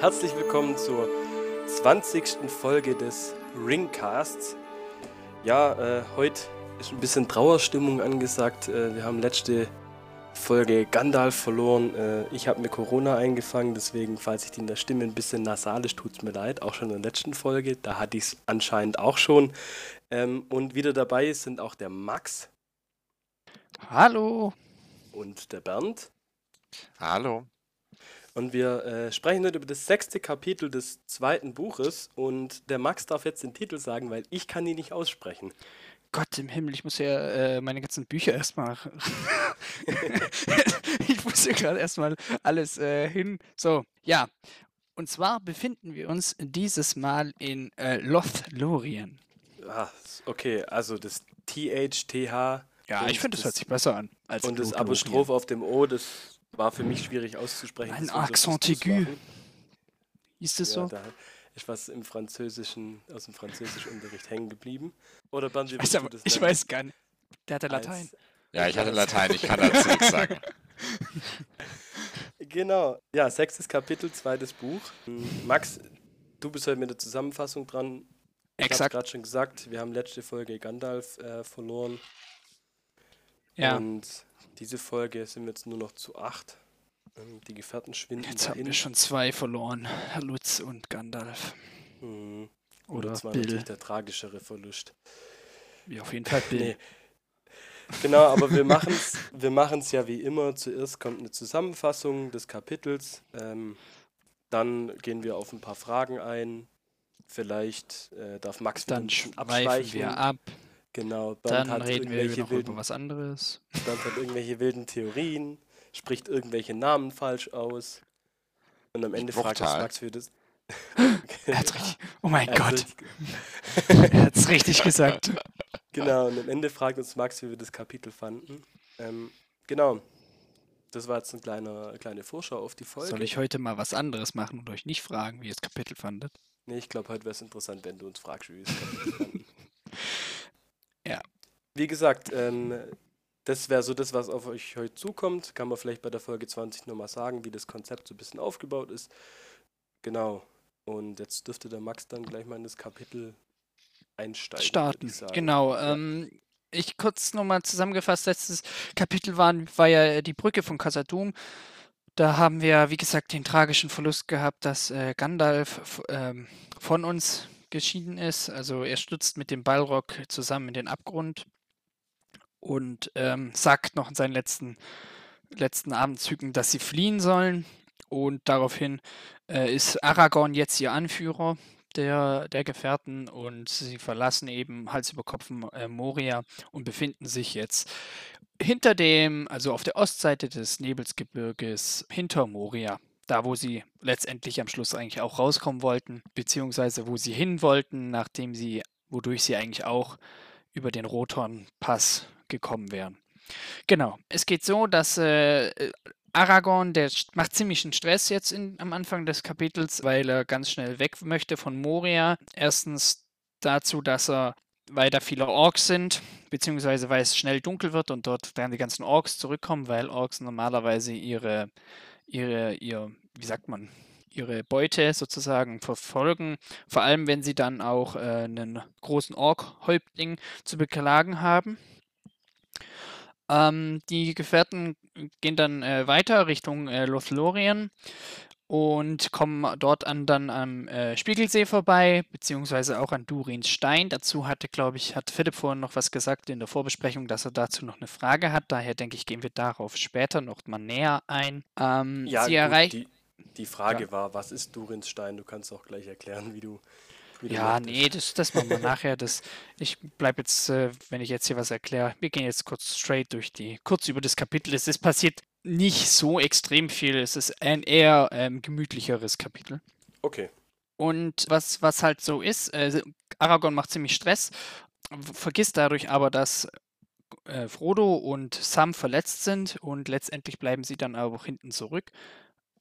herzlich willkommen zur 20. Folge des Ringcasts. Ja, äh, heute ist ein bisschen Trauerstimmung angesagt. Äh, wir haben letzte Folge Gandalf verloren. Äh, ich habe mir Corona eingefangen, deswegen, falls ich die in der Stimme ein bisschen nasal ist, tut es mir leid. Auch schon in der letzten Folge, da hatte ich es anscheinend auch schon. Ähm, und wieder dabei sind auch der Max. Hallo. Und der Bernd. Hallo. Und wir äh, sprechen heute über das sechste Kapitel des zweiten Buches. Und der Max darf jetzt den Titel sagen, weil ich kann ihn nicht aussprechen. Gott im Himmel, ich muss ja äh, meine ganzen Bücher erstmal. ich muss ja gerade erstmal alles äh, hin. So, ja. Und zwar befinden wir uns dieses Mal in äh, Lothlorien. Ah, okay, also das THTH. Ja, ich finde, das hört sich besser an. Als und das Apostroph auf dem O, das war für mich schwierig auszusprechen. Ein Accent aigu. Ist das ja, so? Da ist was im Französischen, aus dem Französischunterricht hängen geblieben. Oder Banji, ich, aber, ich weiß gar nicht. Der hatte Latein. Ja, ich hatte Latein, ich kann dazu nichts sagen. Genau, ja, sechstes Kapitel, zweites Buch. Max, du bist heute mit der Zusammenfassung dran. Ich habe gerade schon gesagt, wir haben letzte Folge Gandalf äh, verloren. Ja. Und diese Folge sind wir jetzt nur noch zu acht. Ähm, die Gefährten schwinden. Jetzt haben wir schon zwei verloren. Herr Lutz und Gandalf. Hm. Oder das war Bill. natürlich der tragischere Verlust. Ja, auf jeden Fall Bill. Nee. Genau, aber wir machen es wir machen's ja wie immer. Zuerst kommt eine Zusammenfassung des Kapitels. Ähm, dann gehen wir auf ein paar Fragen ein. Vielleicht äh, darf Max dann abschweifen. wir ab. Genau, Bernd dann reden wir noch wilden, über was anderes. Bernd hat irgendwelche wilden Theorien, spricht irgendwelche Namen falsch aus. Und am Ende fragt uns Max für das. er hat richtig, oh mein er Gott. er hat es richtig gesagt. Genau, und am Ende fragt uns Max, wie wir das Kapitel fanden. Ähm, genau. Das war jetzt eine kleine, kleine Vorschau auf die Folge. Soll ich heute mal was anderes machen und euch nicht fragen, wie ihr das Kapitel fandet? Nee, ich glaube, heute wäre es interessant, wenn du uns fragst, wie wir das Kapitel fanden. Wie gesagt, ähm, das wäre so das, was auf euch heute zukommt. Kann man vielleicht bei der Folge 20 nochmal sagen, wie das Konzept so ein bisschen aufgebaut ist. Genau. Und jetzt dürfte der Max dann gleich mal in das Kapitel einsteigen. Starten. Genau. Ja. Ähm, ich kurz nochmal zusammengefasst, letztes Kapitel war, war ja die Brücke von Casadum. Da haben wir, wie gesagt, den tragischen Verlust gehabt, dass äh, Gandalf äh, von uns geschieden ist. Also er stürzt mit dem Balrog zusammen in den Abgrund und ähm, sagt noch in seinen letzten, letzten Abendzügen, dass sie fliehen sollen. Und daraufhin äh, ist Aragorn jetzt ihr Anführer der, der Gefährten und sie verlassen eben Hals über Kopf äh, Moria und befinden sich jetzt hinter dem, also auf der Ostseite des Nebelsgebirges hinter Moria da wo sie letztendlich am Schluss eigentlich auch rauskommen wollten, beziehungsweise wo sie hin wollten, nachdem sie, wodurch sie eigentlich auch über den Rothorn-Pass gekommen wären. Genau. Es geht so, dass äh, Aragorn, der macht ziemlichen Stress jetzt in, am Anfang des Kapitels, weil er ganz schnell weg möchte von Moria. Erstens dazu, dass er weil da viele Orks sind, beziehungsweise weil es schnell dunkel wird und dort dann die ganzen Orks zurückkommen, weil Orks normalerweise ihre ihre, ihr, wie sagt man, ihre Beute sozusagen verfolgen. Vor allem, wenn sie dann auch äh, einen großen Ork-Häuptling zu beklagen haben. Ähm, die Gefährten gehen dann äh, weiter Richtung äh, Lothlorien und kommen dort an, dann am äh, Spiegelsee vorbei, beziehungsweise auch an Durins Stein. Dazu hatte, glaube ich, hat Philipp vorhin noch was gesagt in der Vorbesprechung, dass er dazu noch eine Frage hat. Daher denke ich, gehen wir darauf später noch mal näher ein. Ähm, ja, sie erreicht. Die, die, Frage ja. war, was ist Durins Stein? Du kannst auch gleich erklären, wie du. Wie ja, nee, das, das machen wir nachher. Das, ich bleibe jetzt, äh, wenn ich jetzt hier was erkläre, wir gehen jetzt kurz straight durch die, kurz über das Kapitel. Es ist passiert nicht so extrem viel. Es ist ein eher ähm, gemütlicheres Kapitel. Okay. Und was, was halt so ist, äh, Aragorn macht ziemlich Stress, vergisst dadurch aber, dass äh, Frodo und Sam verletzt sind und letztendlich bleiben sie dann aber auch hinten zurück.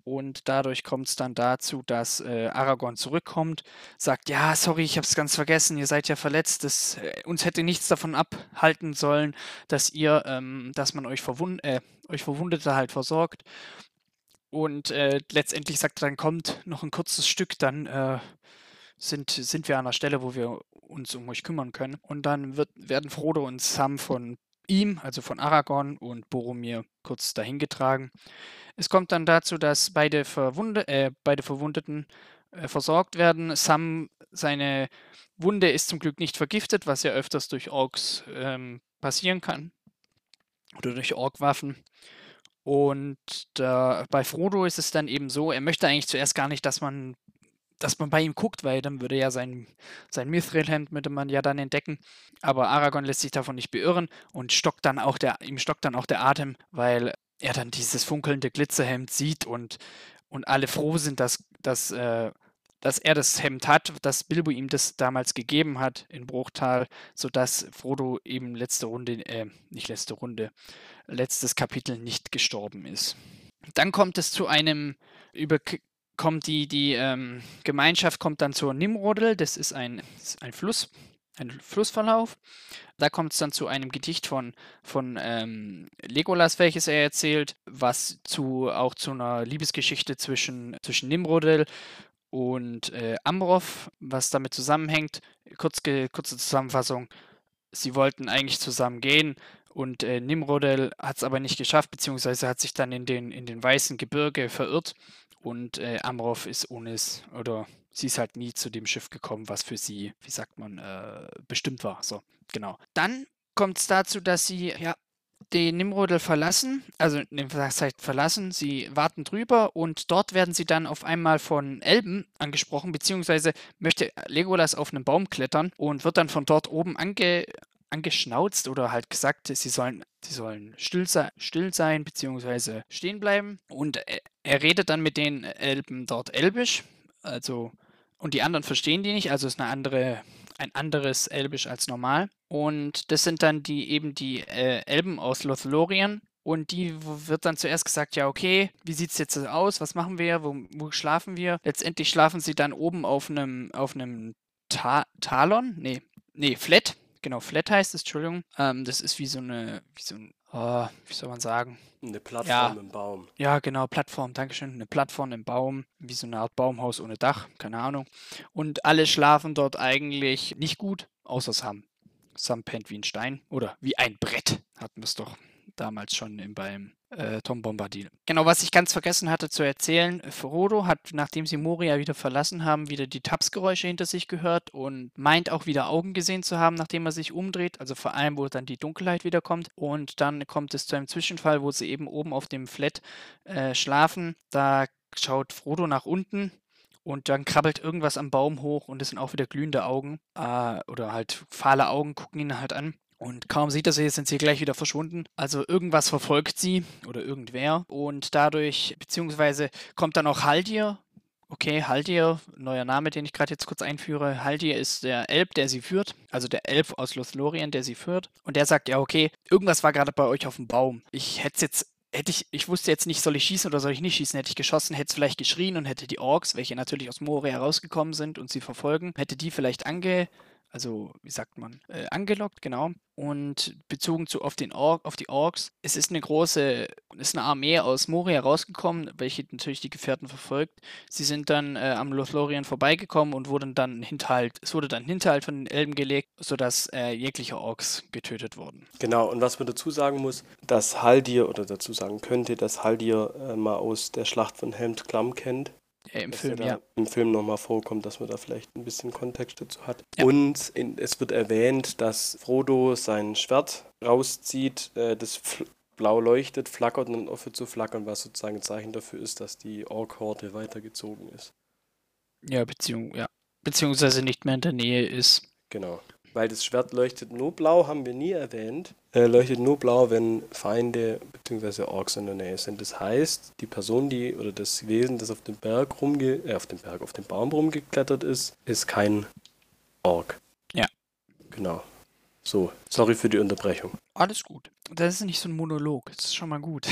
Und dadurch kommt es dann dazu, dass äh, Aragorn zurückkommt, sagt, ja, sorry, ich habe es ganz vergessen, ihr seid ja verletzt, das, äh, uns hätte nichts davon abhalten sollen, dass ihr, ähm, dass man euch, verwund äh, euch Verwundete halt versorgt. Und äh, letztendlich sagt er dann, kommt noch ein kurzes Stück, dann äh, sind, sind wir an der Stelle, wo wir uns um euch kümmern können. Und dann wird, werden Frodo und Sam von ihm, also von Aragorn und Boromir, kurz dahin getragen. Es kommt dann dazu, dass beide, Verwunde, äh, beide Verwundeten äh, versorgt werden. Sam, seine Wunde ist zum Glück nicht vergiftet, was ja öfters durch Orks ähm, passieren kann. Oder durch Orkwaffen. Und äh, bei Frodo ist es dann eben so, er möchte eigentlich zuerst gar nicht, dass man, dass man bei ihm guckt, weil dann würde ja sein, sein Mithril-Hemd würde man ja dann entdecken. Aber Aragorn lässt sich davon nicht beirren und stockt dann auch der, ihm stockt dann auch der Atem, weil er dann dieses funkelnde Glitzerhemd sieht und, und alle froh sind, dass, dass, äh, dass er das Hemd hat, dass Bilbo ihm das damals gegeben hat in Bruchtal, sodass Frodo eben letzte Runde, äh, nicht letzte Runde, letztes Kapitel nicht gestorben ist. Dann kommt es zu einem, über, kommt die, die ähm, Gemeinschaft kommt dann zur Nimrodel, das ist ein, ist ein Fluss, ein Flussverlauf. Da kommt es dann zu einem Gedicht von, von ähm, Legolas, welches er erzählt, was zu, auch zu einer Liebesgeschichte zwischen, zwischen Nimrodel und äh, Amrov, was damit zusammenhängt. Kurz, kurze Zusammenfassung. Sie wollten eigentlich zusammen gehen, und äh, Nimrodel hat es aber nicht geschafft, beziehungsweise hat sich dann in den, in den weißen Gebirge verirrt. Und äh, Amrov ist ohne es, oder sie ist halt nie zu dem Schiff gekommen, was für sie, wie sagt man, äh, bestimmt war. So, genau. Dann kommt es dazu, dass sie, ja, den Nimrodel verlassen, also das heißt verlassen, sie warten drüber und dort werden sie dann auf einmal von Elben angesprochen, beziehungsweise möchte Legolas auf einen Baum klettern und wird dann von dort oben ange, angeschnauzt oder halt gesagt, sie sollen, sie sollen still, se still sein bzw. stehen bleiben. Und er, redet dann mit den Elben dort Elbisch, also und die anderen verstehen die nicht, also ist eine andere, ein anderes Elbisch als normal. Und das sind dann die eben die äh, Elben aus Lothlorien. Und die wird dann zuerst gesagt, ja, okay, wie sieht es jetzt aus? Was machen wir? Wo, wo, schlafen wir? Letztendlich schlafen sie dann oben auf einem auf einem Ta Talon? Nee, nee, Flat genau, Flat heißt es, Entschuldigung. Ähm, das ist wie so eine, wie so ein, oh, wie soll man sagen? Eine Plattform ja, im Baum. Ja, genau, Plattform, Dankeschön. Eine Plattform im Baum, wie so eine Art Baumhaus ohne Dach, keine Ahnung. Und alle schlafen dort eigentlich nicht gut, außer Sam. Sam pennt wie ein Stein oder wie ein Brett, hatten wir es doch damals schon im, beim äh, Tom Bombadil. Genau, was ich ganz vergessen hatte zu erzählen, Frodo hat, nachdem sie Moria wieder verlassen haben, wieder die Tapsgeräusche hinter sich gehört und meint auch wieder Augen gesehen zu haben, nachdem er sich umdreht, also vor allem, wo dann die Dunkelheit wiederkommt. Und dann kommt es zu einem Zwischenfall, wo sie eben oben auf dem Flat äh, schlafen. Da schaut Frodo nach unten und dann krabbelt irgendwas am Baum hoch und es sind auch wieder glühende Augen äh, oder halt fahle Augen gucken ihn halt an. Und kaum sieht er sie, sind sie gleich wieder verschwunden. Also irgendwas verfolgt sie oder irgendwer. Und dadurch, beziehungsweise kommt dann auch Haldir. Okay, Haldir, neuer Name, den ich gerade jetzt kurz einführe. Haldir ist der Elb, der sie führt. Also der Elb aus Lothlorien, der sie führt. Und der sagt, ja, okay, irgendwas war gerade bei euch auf dem Baum. Ich hätte jetzt hätte ich, ich wusste jetzt nicht, soll ich schießen oder soll ich nicht schießen, hätte ich geschossen, hätte es vielleicht geschrien und hätte die Orks, welche natürlich aus Moria herausgekommen sind und sie verfolgen, hätte die vielleicht ange, also wie sagt man, äh, angelockt, genau. Und bezogen zu auf, den Or auf die Orks, es ist eine große, es ist eine Armee aus Moria rausgekommen, welche natürlich die Gefährten verfolgt. Sie sind dann äh, am Lothlorien vorbeigekommen und wurden dann Hinterhalt, es wurde dann Hinterhalt von den Elben gelegt, sodass äh, jegliche Orks getötet wurden. Genau, und was man dazu sagen muss, dass Haldir, oder dazu sagen könnte, dass Haldir äh, mal aus der Schlacht von Helmt Klamm kennt. Ja, im Film, ja. Im Film nochmal vorkommt, dass man da vielleicht ein bisschen Kontext dazu hat. Ja. Und in, es wird erwähnt, dass Frodo sein Schwert rauszieht, äh, das blau leuchtet, flackert und dann aufhört zu flackern, was sozusagen ein Zeichen dafür ist, dass die Ork-Horde weitergezogen ist. Ja, beziehung, ja, beziehungsweise nicht mehr in der Nähe ist. Genau weil das Schwert leuchtet nur blau, haben wir nie erwähnt. Äh, leuchtet nur blau, wenn Feinde bzw. Orks in der Nähe sind. Das heißt, die Person, die oder das Wesen, das auf dem Berg rumge äh, auf dem Berg, auf dem Baum rumgeklettert ist, ist kein Ork. Ja. Genau. So, sorry für die Unterbrechung. Alles gut. Das ist nicht so ein Monolog. Das ist schon mal gut.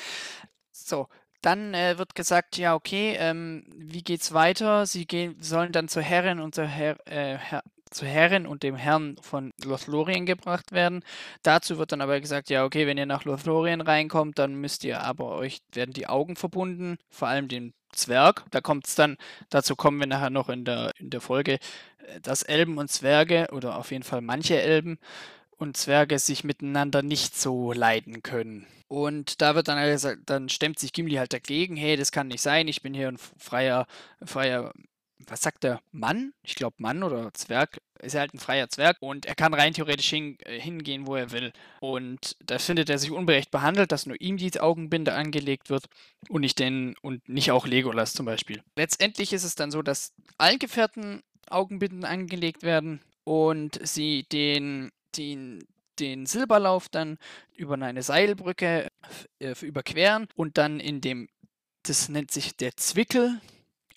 so, dann äh, wird gesagt, ja, okay, ähm, wie geht's weiter? Sie gehen, sollen dann zur Herrin und zur Herr, äh, Herr, zur Herrin und dem Herrn von Lothlorien gebracht werden. Dazu wird dann aber gesagt, ja, okay, wenn ihr nach Lothlorien reinkommt, dann müsst ihr aber euch, werden die Augen verbunden, vor allem den Zwerg. Da kommt es dann, dazu kommen wir nachher noch in der, in der Folge, äh, dass Elben und Zwerge oder auf jeden Fall manche Elben und Zwerge sich miteinander nicht so leiden können. Und da wird dann gesagt, dann stemmt sich Gimli halt dagegen, hey, das kann nicht sein, ich bin hier ein freier, freier was sagt der Mann? Ich glaube Mann oder Zwerg. Ist er halt ein freier Zwerg und er kann rein theoretisch hin, äh, hingehen, wo er will. Und da findet er sich unberecht behandelt, dass nur ihm die Augenbinde angelegt wird und nicht den und nicht auch Legolas zum Beispiel. Letztendlich ist es dann so, dass allen Gefährten Augenbinden angelegt werden und sie den, den, den Silberlauf dann über eine Seilbrücke äh, überqueren und dann in dem, das nennt sich der Zwickel,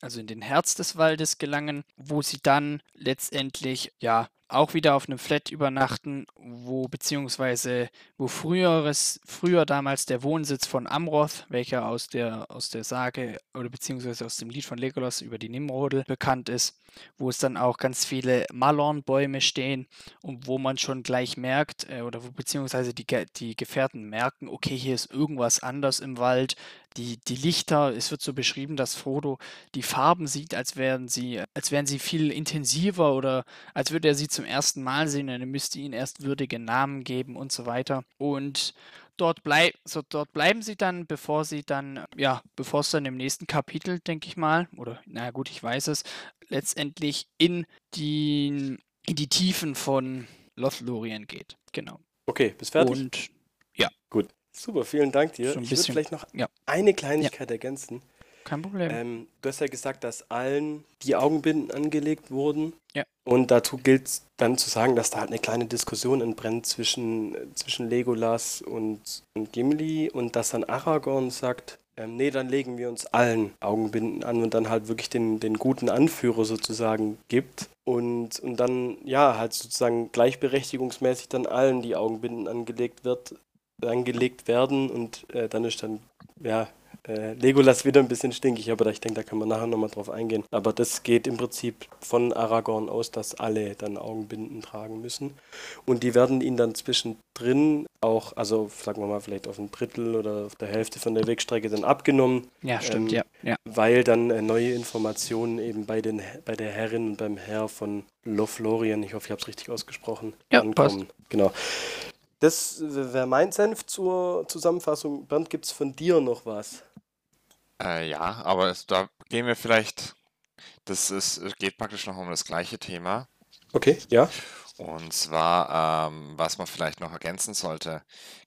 also in den Herz des Waldes gelangen, wo sie dann letztendlich ja auch wieder auf einem Flat übernachten, wo beziehungsweise wo früheres, früher damals der Wohnsitz von Amroth, welcher aus der, aus der Sage oder beziehungsweise aus dem Lied von Legolas über die Nimrodel bekannt ist, wo es dann auch ganz viele Malornbäume stehen und wo man schon gleich merkt, äh, oder wo beziehungsweise die, die Gefährten merken, okay, hier ist irgendwas anders im Wald, die, die Lichter, es wird so beschrieben, dass Frodo die Farben sieht, als wären sie, als wären sie viel intensiver oder als würde er sie zum ersten Mal sehen und er müsste ihnen erst würdige Namen geben und so weiter. Und dort, bleib, so dort bleiben sie dann, bevor sie dann, ja, bevor es dann im nächsten Kapitel, denke ich mal, oder na gut, ich weiß es, letztendlich in die, in die Tiefen von Lothlorien geht. Genau. Okay, bis fertig. Und ja. Gut. Super, vielen Dank dir. So ich würde vielleicht noch ja. eine Kleinigkeit ja. ergänzen. Kein Problem. Ähm, du hast ja gesagt, dass allen die Augenbinden angelegt wurden. Ja. Und dazu gilt es dann zu sagen, dass da halt eine kleine Diskussion entbrennt zwischen, zwischen Legolas und, und Gimli und dass dann Aragorn sagt, ähm, nee, dann legen wir uns allen Augenbinden an und dann halt wirklich den, den guten Anführer sozusagen gibt. Und, und dann, ja, halt sozusagen gleichberechtigungsmäßig dann allen die Augenbinden angelegt wird, angelegt werden und äh, dann ist dann, ja, äh, Legolas wieder ein bisschen stinkig, aber ich denke, da kann man nachher nochmal drauf eingehen. Aber das geht im Prinzip von Aragorn aus, dass alle dann Augenbinden tragen müssen. Und die werden ihn dann zwischendrin auch, also sagen wir mal, vielleicht auf ein Drittel oder auf der Hälfte von der Wegstrecke dann abgenommen. Ja, stimmt, ähm, ja, ja. Weil dann äh, neue Informationen eben bei, den, bei der Herrin und beim Herr von Lothlorien, ich hoffe, ich habe es richtig ausgesprochen, ja, ankommen. Passt. Genau. Das wäre mein Senf zur Zusammenfassung. Bernd, gibt es von dir noch was? Äh, ja, aber es, da gehen wir vielleicht, das ist, geht praktisch noch um das gleiche Thema. Okay, ja. Und zwar, ähm, was man vielleicht noch ergänzen sollte.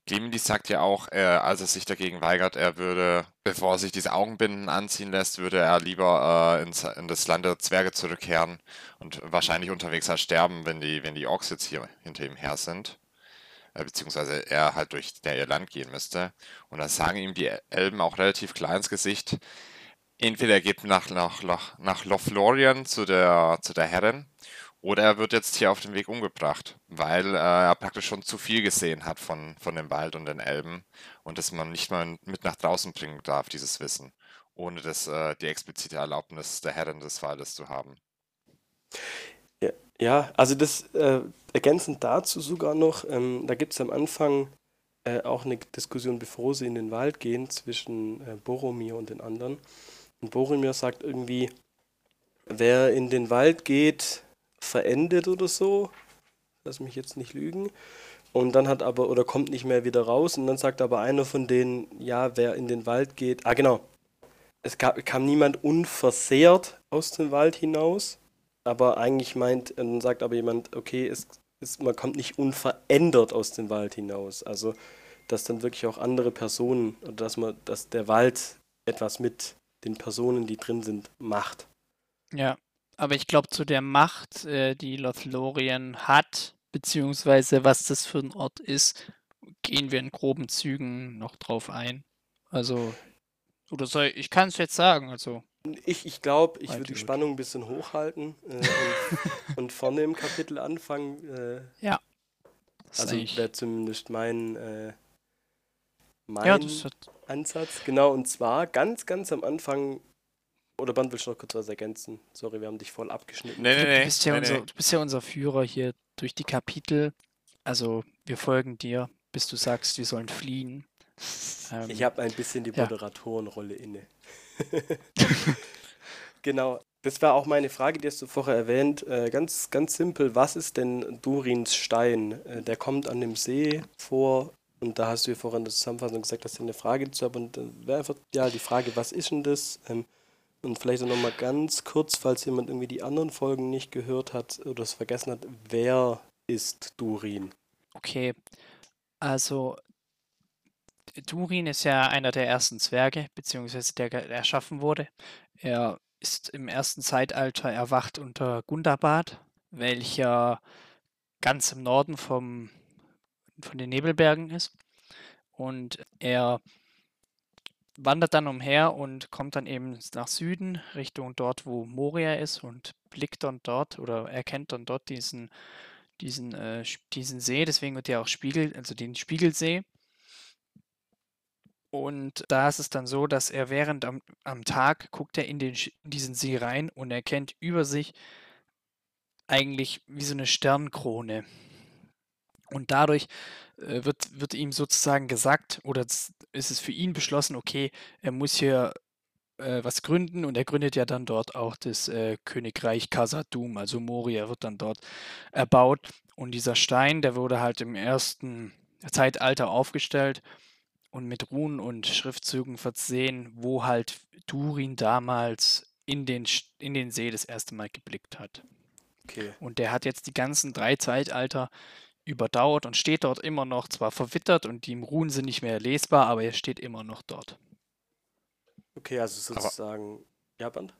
Glimli sagt ja auch, äh, als er sich dagegen weigert, er würde, bevor er sich diese Augenbinden anziehen lässt, würde er lieber äh, ins, in das Land der Zwerge zurückkehren und wahrscheinlich unterwegs halt sterben, wenn die, wenn die Orks jetzt hier hinter ihm her sind. Äh, beziehungsweise er halt durch der ihr Land gehen müsste. Und dann sagen ihm die Elben auch relativ klar ins Gesicht, entweder er geht nach, nach, nach Lothlorien zu der, zu der Herrin, oder er wird jetzt hier auf dem Weg umgebracht, weil äh, er praktisch schon zu viel gesehen hat von, von dem Wald und den Elben und das man nicht mal mit nach draußen bringen darf, dieses Wissen, ohne das, äh, die explizite Erlaubnis der Herrin des Waldes zu haben. Ja, also das äh, ergänzend dazu sogar noch, ähm, da gibt es am Anfang äh, auch eine Diskussion, bevor sie in den Wald gehen, zwischen äh, Boromir und den anderen. Und Boromir sagt irgendwie, wer in den Wald geht, verendet oder so. Lass mich jetzt nicht lügen. Und dann hat aber, oder kommt nicht mehr wieder raus. Und dann sagt aber einer von denen, ja, wer in den Wald geht. Ah, genau. Es gab, kam niemand unversehrt aus dem Wald hinaus aber eigentlich meint, dann sagt aber jemand, okay, es, es, man kommt nicht unverändert aus dem Wald hinaus. Also, dass dann wirklich auch andere Personen, oder dass man, dass der Wald etwas mit den Personen, die drin sind, macht. Ja, aber ich glaube, zu der Macht, äh, die Lothlorien hat, beziehungsweise was das für ein Ort ist, gehen wir in groben Zügen noch drauf ein. Also, oder soll ich, ich kann es jetzt sagen, also ich, ich glaube, ich würde die Spannung ein bisschen hochhalten äh, und, und, vorne im Kapitel anfangen. Äh, ja. Also wäre zumindest mein, äh, mein ja, Ansatz. Genau, und zwar ganz, ganz am Anfang Oder Band willst du noch kurz was ergänzen? Sorry, wir haben dich voll abgeschnitten. Nee, nee, Du nee. bist, ja nee, unser, nee. du bist ja unser Führer hier durch die Kapitel. Also wir folgen dir, bis du sagst, wir sollen fliehen. Ähm, Ich habe ein bisschen die Ja. Moderatorenrolle inne. genau. Das war auch meine Frage, die hast du vorher erwähnt. Äh, ganz, ganz simpel, was ist denn Durins Stein? Äh, der kommt an dem See vor und da hast du ja vorhin in der Zusammenfassung gesagt, dass du eine Frage dazu hast. Und dann wäre einfach ja die Frage, was ist denn das? Ähm, und vielleicht auch nochmal ganz kurz, falls jemand irgendwie die anderen Folgen nicht gehört hat oder es vergessen hat, wer ist Durin? Okay, also Durin ist ja einer der ersten Zwerge, beziehungsweise der erschaffen wurde. Er ist im ersten Zeitalter erwacht unter Gundabad, welcher ganz im Norden vom, von den Nebelbergen ist. Und er wandert dann umher und kommt dann eben nach Süden, Richtung dort, wo Moria ist und blickt dann dort oder erkennt dann dort diesen, diesen, äh, diesen See, deswegen wird ja auch Spiegel, also den Spiegelsee. Und da ist es dann so, dass er während am, am Tag guckt er in, den, in diesen See rein und erkennt über sich eigentlich wie so eine Sternkrone. Und dadurch äh, wird, wird ihm sozusagen gesagt, oder ist es für ihn beschlossen, okay, er muss hier äh, was gründen und er gründet ja dann dort auch das äh, Königreich Khazad-dûm, also Moria wird dann dort erbaut. Und dieser Stein, der wurde halt im ersten Zeitalter aufgestellt und mit Runen und Schriftzügen versehen, wo halt Durin damals in den, in den See das erste Mal geblickt hat. Okay. Und der hat jetzt die ganzen drei Zeitalter überdauert und steht dort immer noch, zwar verwittert und die Runen sind nicht mehr lesbar, aber er steht immer noch dort. Okay, also Aber- sozusagen. Ja, Band?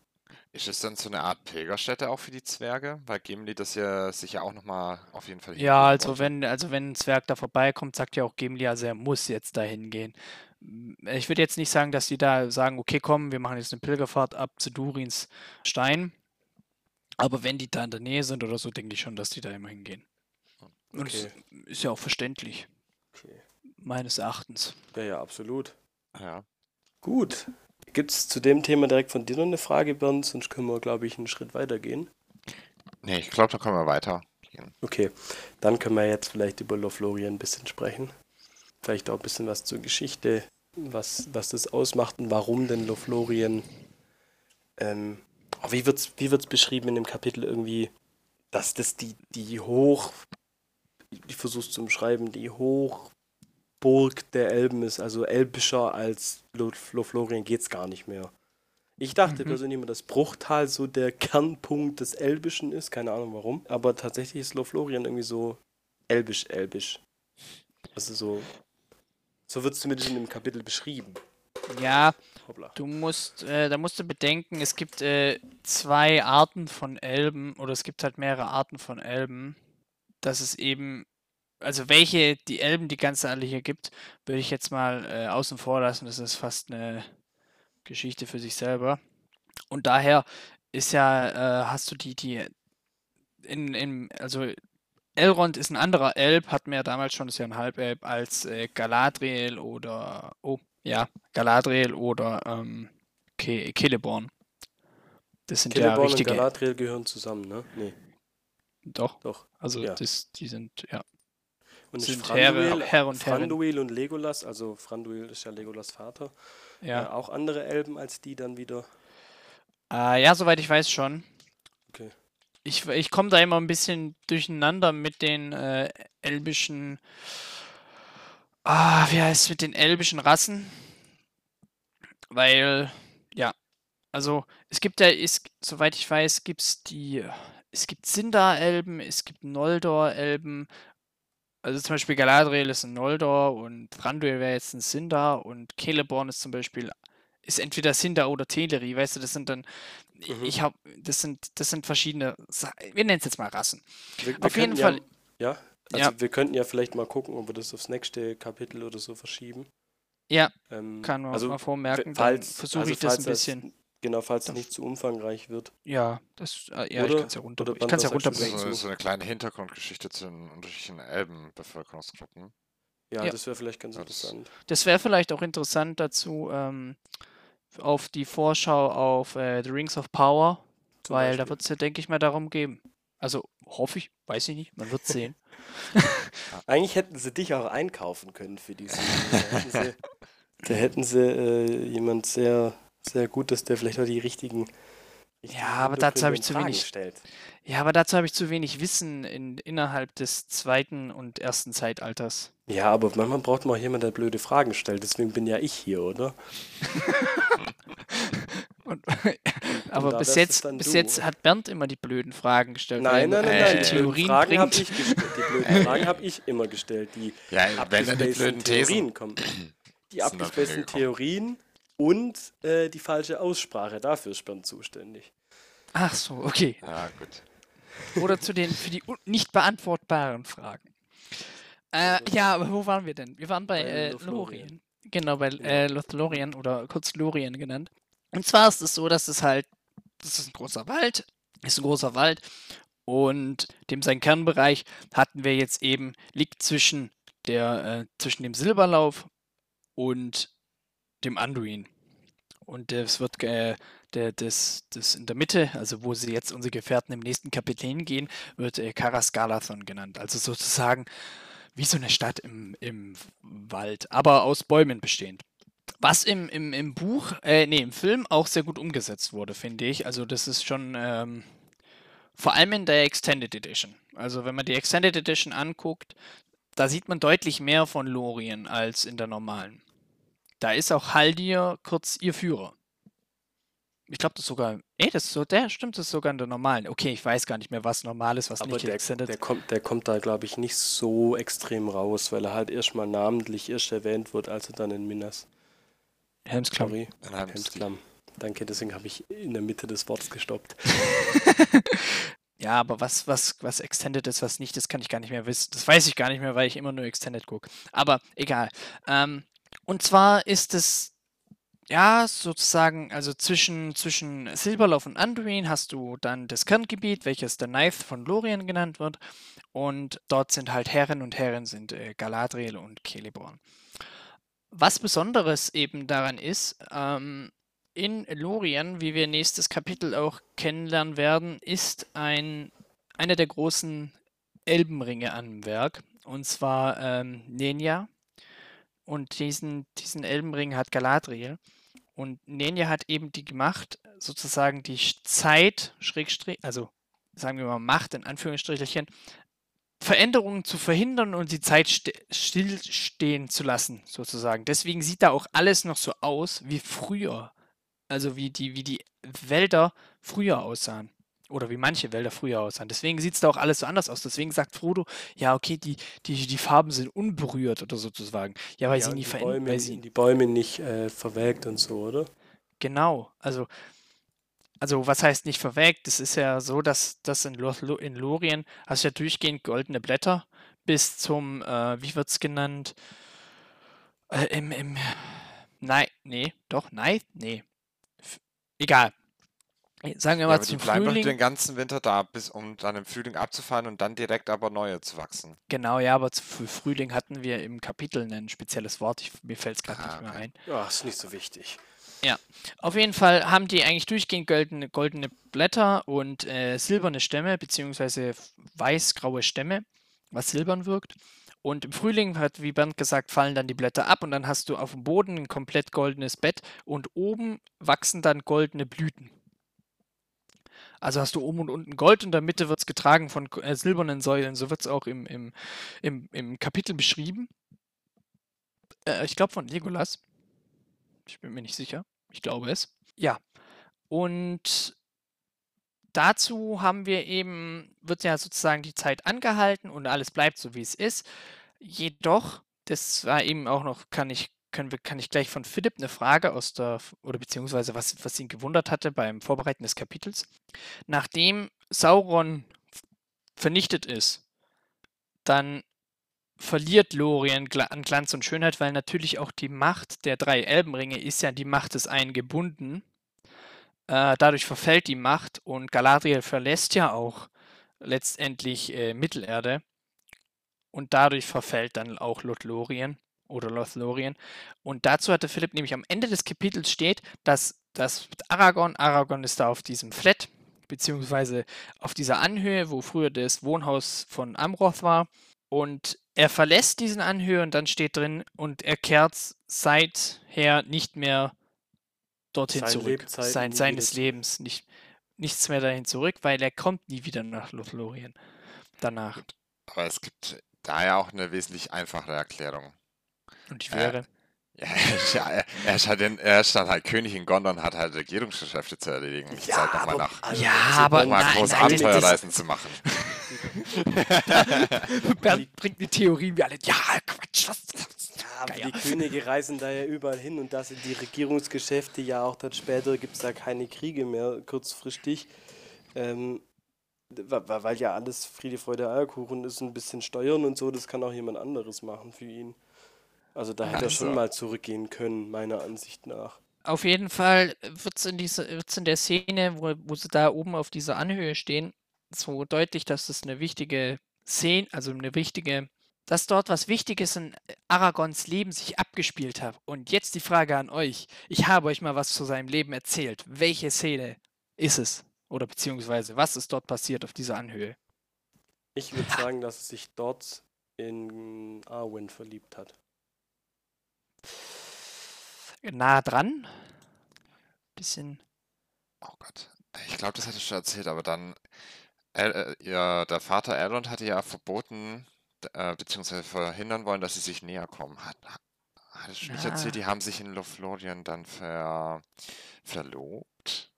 Ist es dann so eine Art Pilgerstätte auch für die Zwerge? Weil Gimli das ja sicher auch nochmal auf jeden Fall Ja, also wollte. wenn, also wenn ein Zwerg da vorbeikommt, sagt ja auch Gimli, also er muss jetzt dahin gehen. Ich würde jetzt nicht sagen, dass die da sagen, okay, komm, wir machen jetzt eine Pilgerfahrt ab zu Durins Stein. Aber wenn die da in der Nähe sind oder so, denke ich schon, dass die da immer hingehen. Und es Okay. ist ja auch verständlich, Okay. meines Erachtens. Ja, ja, absolut. Ja. Gut. Gibt es zu dem Thema direkt von dir noch eine Frage, Bernd? Sonst können wir, glaube ich, einen Schritt weiter gehen. Nee, ich glaube, da können wir weitergehen. Okay, dann können wir jetzt vielleicht über Lothlorien ein bisschen sprechen. Vielleicht auch ein bisschen was zur Geschichte, was, was das ausmacht und warum denn Lothlorien. Ähm, oh, wie wird es wie wird's beschrieben in dem Kapitel irgendwie, dass das die, die Hoch. Ich versuche es zu beschreiben, die Hochburg der Elben ist, also elbischer als Lothlorien geht es gar nicht mehr. Ich dachte Mhm. persönlich immer, dass Bruchtal so der Kernpunkt des Elbischen ist, keine Ahnung warum. Aber tatsächlich ist Lothlorien irgendwie so elbisch-elbisch. Also so. So wird es zumindest in dem Kapitel beschrieben. Ja, Hoppla. Du musst, äh, da musst du bedenken, es gibt äh, zwei Arten von Elben oder es gibt halt mehrere Arten von Elben. Das ist eben, also welche die Elben die ganze alle hier gibt, würde ich jetzt mal äh, außen vor lassen. Das ist fast eine Geschichte für sich selber. Und daher ist ja, äh, hast du die, die in, in, also Elrond ist ein anderer Elb, hatten wir ja damals schon, ist ja ein Halbelb, als äh, Galadriel oder, oh, ja, Galadriel oder ähm, Ke Celeborn. Das sind ja Celeborn und richtige, Galadriel gehören zusammen, ne? Nee, doch, doch. also ja. das, die sind, ja, Und Sind Franduil, Herr und Herrin. Franduil und Legolas, also Franduil ist ja Legolas Vater, ja. äh, auch andere Elben als die dann wieder. Äh, ja, soweit ich weiß schon. Okay. Ich, ich komme da immer ein bisschen durcheinander mit den äh, elbischen. Ah, wie heißt es mit den elbischen Rassen? Weil, ja, also es gibt ja, ist, soweit ich weiß, gibt es die. Es gibt Sindar-Elben, es gibt Noldor-Elben. Also zum Beispiel Galadriel ist ein Noldor und Thranduil wäre jetzt ein Sindar und Celeborn ist zum Beispiel ist entweder Sindar oder Teleri, weißt du, das sind dann Mhm. ich habe das sind das sind verschiedene wir nennen es jetzt mal Rassen. Wir, wir Auf jeden könnten Fall- Ja, ja also Ja. wir könnten ja vielleicht mal gucken, ob wir das aufs nächste Kapitel oder so verschieben. Ja, Ähm, kann man also mal vormerken, dann falls, versuche also ich das ein bisschen. Genau, falls es nicht zu umfangreich wird. Ja, das äh, ja, ich Oder- kann es ja runter oder ich kann's ja Das runterbrechen. so, so eine kleine Hintergrundgeschichte zu den unterschiedlichen Elbenbevölkerungsgruppen. Ja, Ja. das wäre vielleicht ganz Ja, das- interessant. Das wäre vielleicht auch interessant dazu, ähm, auf die Vorschau auf äh, The Rings of Power, Zum weil da Beispiel. wird es ja, denke ich mal, darum geben. Also hoffe ich, weiß ich nicht, man wird sehen. Eigentlich hätten sie dich auch einkaufen können für diesen. Da hätten sie, da hätten sie äh, jemand sehr, sehr Gutes, der vielleicht auch die richtigen. richtigen Ja, aber dazu habe ich zu Fragen wenig- Stellt. Ja, aber dazu habe ich zu wenig Wissen in, innerhalb des zweiten und ersten Zeitalters. Ja, aber manchmal braucht man auch jemanden, der blöde Fragen stellt. Deswegen bin ja ich hier, oder? Und, aber bis jetzt, bis jetzt hat Bernd immer die blöden Fragen gestellt. Nein, nein, nein, nein. Die blöden Theorien Fragen habe ich gestellt. Die blöden Fragen habe ich immer gestellt. Die Ja, wenn dann die blöden. Theorien kommen. Die abgespaceden. Theorien und äh, die falsche Aussprache. Dafür ist Bernd zuständig. Ach so, okay. Ja, gut. Oder zu den für die nicht beantwortbaren Fragen. Äh, ja, aber wo waren wir denn? Wir waren bei, Bei äh, Lothlorien. Lorien. Genau, bei Genau. äh, Lothlorien oder kurz Lorien genannt. Und zwar ist es so, dass es halt, das ist ein großer Wald, ist ein großer Wald und dem sein Kernbereich hatten wir jetzt eben, liegt zwischen der, äh, zwischen dem Silberlauf und dem Anduin. Und es wird äh, der, das, das in der Mitte, also wo sie jetzt unsere Gefährten im nächsten Kapitel hingehen, wird äh, Karasgalathon genannt. Also sozusagen wie so eine Stadt im, im Wald, aber aus Bäumen bestehend. Was im, im, im Buch, äh, nee, im Film auch sehr gut umgesetzt wurde, finde ich. Also das ist schon ähm, vor allem in der Extended Edition. Also wenn man die Extended Edition anguckt, da sieht man deutlich mehr von Lorien als in der normalen. Da ist auch Haldir kurz ihr Führer. Ich glaube, das ist sogar. Ey, das ist so, der stimmt, das ist sogar in der normalen. Okay, ich weiß gar nicht mehr, was normal ist, was Aber nicht der, Extended. der, kommt, der kommt da, glaube ich, nicht so extrem raus, weil er halt erstmal namentlich erst erwähnt wird, als er dann in Minas. Helmsklamm. Sorry, sie Hemsklamm. Danke, deswegen habe ich in der Mitte des Wortes gestoppt. Ja, aber was, was, was Extended ist, was nicht, das kann ich gar nicht mehr wissen. Das weiß ich gar nicht mehr, weil ich immer nur Extended gucke. Aber egal. Ähm, und zwar ist es, ja, sozusagen, also zwischen, zwischen Silberlauf und Anduin hast du dann das Kerngebiet, welches der Ninth von Lorien genannt wird. Und dort sind halt Herren und Herren sind äh, Galadriel und Celeborn. Was Besonderes eben daran ist, ähm, in Lorien, wie wir nächstes Kapitel auch kennenlernen werden, ist ein, einer der großen Elbenringe am Werk. Und zwar ähm, Nenya. Und diesen, diesen Elbenring hat Galadriel. Und Nenya hat eben die Macht, sozusagen die Zeit, Schrägstrich, also sagen wir mal Macht in Anführungsstrichelchen, Veränderungen zu verhindern und die Zeit sti- stillstehen zu lassen, sozusagen. Deswegen sieht da auch alles noch so aus wie früher. Also wie die, wie die Wälder früher aussahen. Oder wie manche Wälder früher aussahen. Deswegen sieht es da auch alles so anders aus. Deswegen sagt Frodo, ja, okay, die, die, die Farben sind unberührt oder sozusagen. Ja, weil ja, sie nie die verändern. Bäume, Weil sie, die Bäume nicht äh, verwelkt und so, oder? Genau, also, also was heißt nicht verwelkt? Es ist ja so, dass das in, Lo in Lorien hast du ja durchgehend goldene Blätter bis zum, äh, wie wird es genannt? Äh, Im, im, nein, nee, doch, nein, nee. F egal. Sagen wir Ja, mal aber die zum bleiben doch Frühling. den ganzen Winter da, bis um dann im Frühling abzufallen und dann direkt aber neue zu wachsen. Genau, ja, aber für Frühling hatten wir im Kapitel ein spezielles Wort. Ich, mir fällt es gerade Ah, nicht mehr okay. ein. Ja, ist nicht so wichtig. Auf jeden Fall haben die eigentlich durchgehend goldene, goldene Blätter und äh, silberne Stämme, beziehungsweise weiß-graue Stämme, was silbern wirkt. Und im Frühling hat, wie Bernd gesagt, fallen dann die Blätter ab und dann hast du auf dem Boden ein komplett goldenes Bett und oben wachsen dann goldene Blüten. Also hast du oben und unten Gold und in der Mitte wird es getragen von äh, silbernen Säulen. So wird es auch im, im, im, im Kapitel beschrieben. Äh, ich glaube von Legolas. Ich bin mir nicht sicher. Ich glaube es. Ja. Und dazu haben wir eben, wird ja sozusagen die Zeit angehalten und alles bleibt so, wie es ist. Jedoch, das war eben auch noch, kann ich, können wir, kann ich gleich von Philipp eine Frage aus der, oder beziehungsweise was, was ihn gewundert hatte beim Vorbereiten des Kapitels. Nachdem Sauron vernichtet ist, dann verliert Lorien an Glanz und Schönheit, weil natürlich auch die Macht der drei Elbenringe ist ja die Macht des einen gebunden. Äh, dadurch verfällt die Macht und Galadriel verlässt ja auch letztendlich äh, Mittelerde und dadurch verfällt dann auch Lothlorien oder Lothlorien. Und dazu hatte Philipp nämlich am Ende des Kapitels steht, dass das mit Aragorn, Aragorn ist da auf diesem Flat, beziehungsweise auf dieser Anhöhe, wo früher das Wohnhaus von Amroth war. Und er verlässt diesen Anhöhe und dann steht drin, und er kehrt seither nicht mehr dorthin Sein zurück. Sein, seines Lebens. Nicht, nichts mehr dahin zurück, weil er kommt nie wieder nach Lothlorien. Danach. Aber es gibt da ja auch eine wesentlich einfachere Erklärung. Und die Äh, wäre. Ja, er, er, ist halt in, er ist dann halt König in Gondor und hat halt Regierungsgeschäfte zu erledigen. Ja, Zeit nochmal nach also, Ja, aber dann- mal nein, große nein, das- Abenteuerreisen zu machen. Bernd bringt eine Theorie, wie alle. Ja, Quatsch, was. Ja, die Könige reisen da ja überall hin und das sind die Regierungsgeschäfte ja auch dann später gibt es da keine Kriege mehr kurzfristig. Ähm, weil ja alles Friede, Freude, Eierkuchen ist, ein bisschen Steuern und so, das kann auch jemand anderes machen für ihn. Also da hätte er schon Also. mal zurückgehen können, meiner Ansicht nach. Auf jeden Fall wird es in, diese- wird's in der Szene, wo, wo sie da oben auf dieser Anhöhe stehen, so deutlich, dass das eine wichtige Szene, also eine wichtige, dass dort was Wichtiges in Aragons Leben sich abgespielt hat. Und jetzt die Frage an euch. Ich habe euch mal was zu seinem Leben erzählt. Welche Szene ist es? Oder beziehungsweise, was ist dort passiert auf dieser Anhöhe? Ich würde sagen, dass er sich dort in Arwen verliebt hat. Nah dran? Bisschen. Oh Gott. Ich glaube, das hatte ich schon erzählt, aber dann. Äh, ihr, der Vater Elrond hatte ja verboten, äh, beziehungsweise verhindern wollen, dass sie sich näher kommen. Hat, ha- hatte ich schon nicht erzählt, Ah. die haben sich in Lothlorien dann ver, verlobt.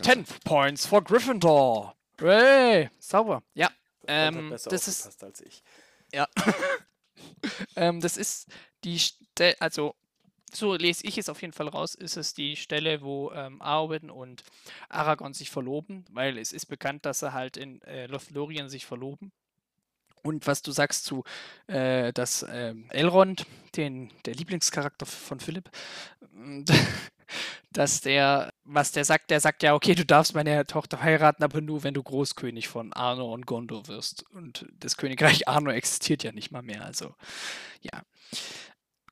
10 Points for Gryffindor. Hey, sauber. Ja. Hat Ähm, besser das ist als ich. Ja. ähm, das ist die Stelle, also so lese ich es auf jeden Fall raus, ist es die Stelle, wo ähm, Arwen und Aragorn sich verloben, weil es ist bekannt, dass sie halt in äh, Lothlorien sich verloben. Und was du sagst zu, äh, dass ähm, Elrond, den, der Lieblingscharakter von Philipp, und dass der, was der sagt, der sagt ja, okay, du darfst meine Tochter heiraten, aber nur, wenn du Großkönig von Arnor und Gondor wirst. Und das Königreich Arnor existiert ja nicht mal mehr, also ja.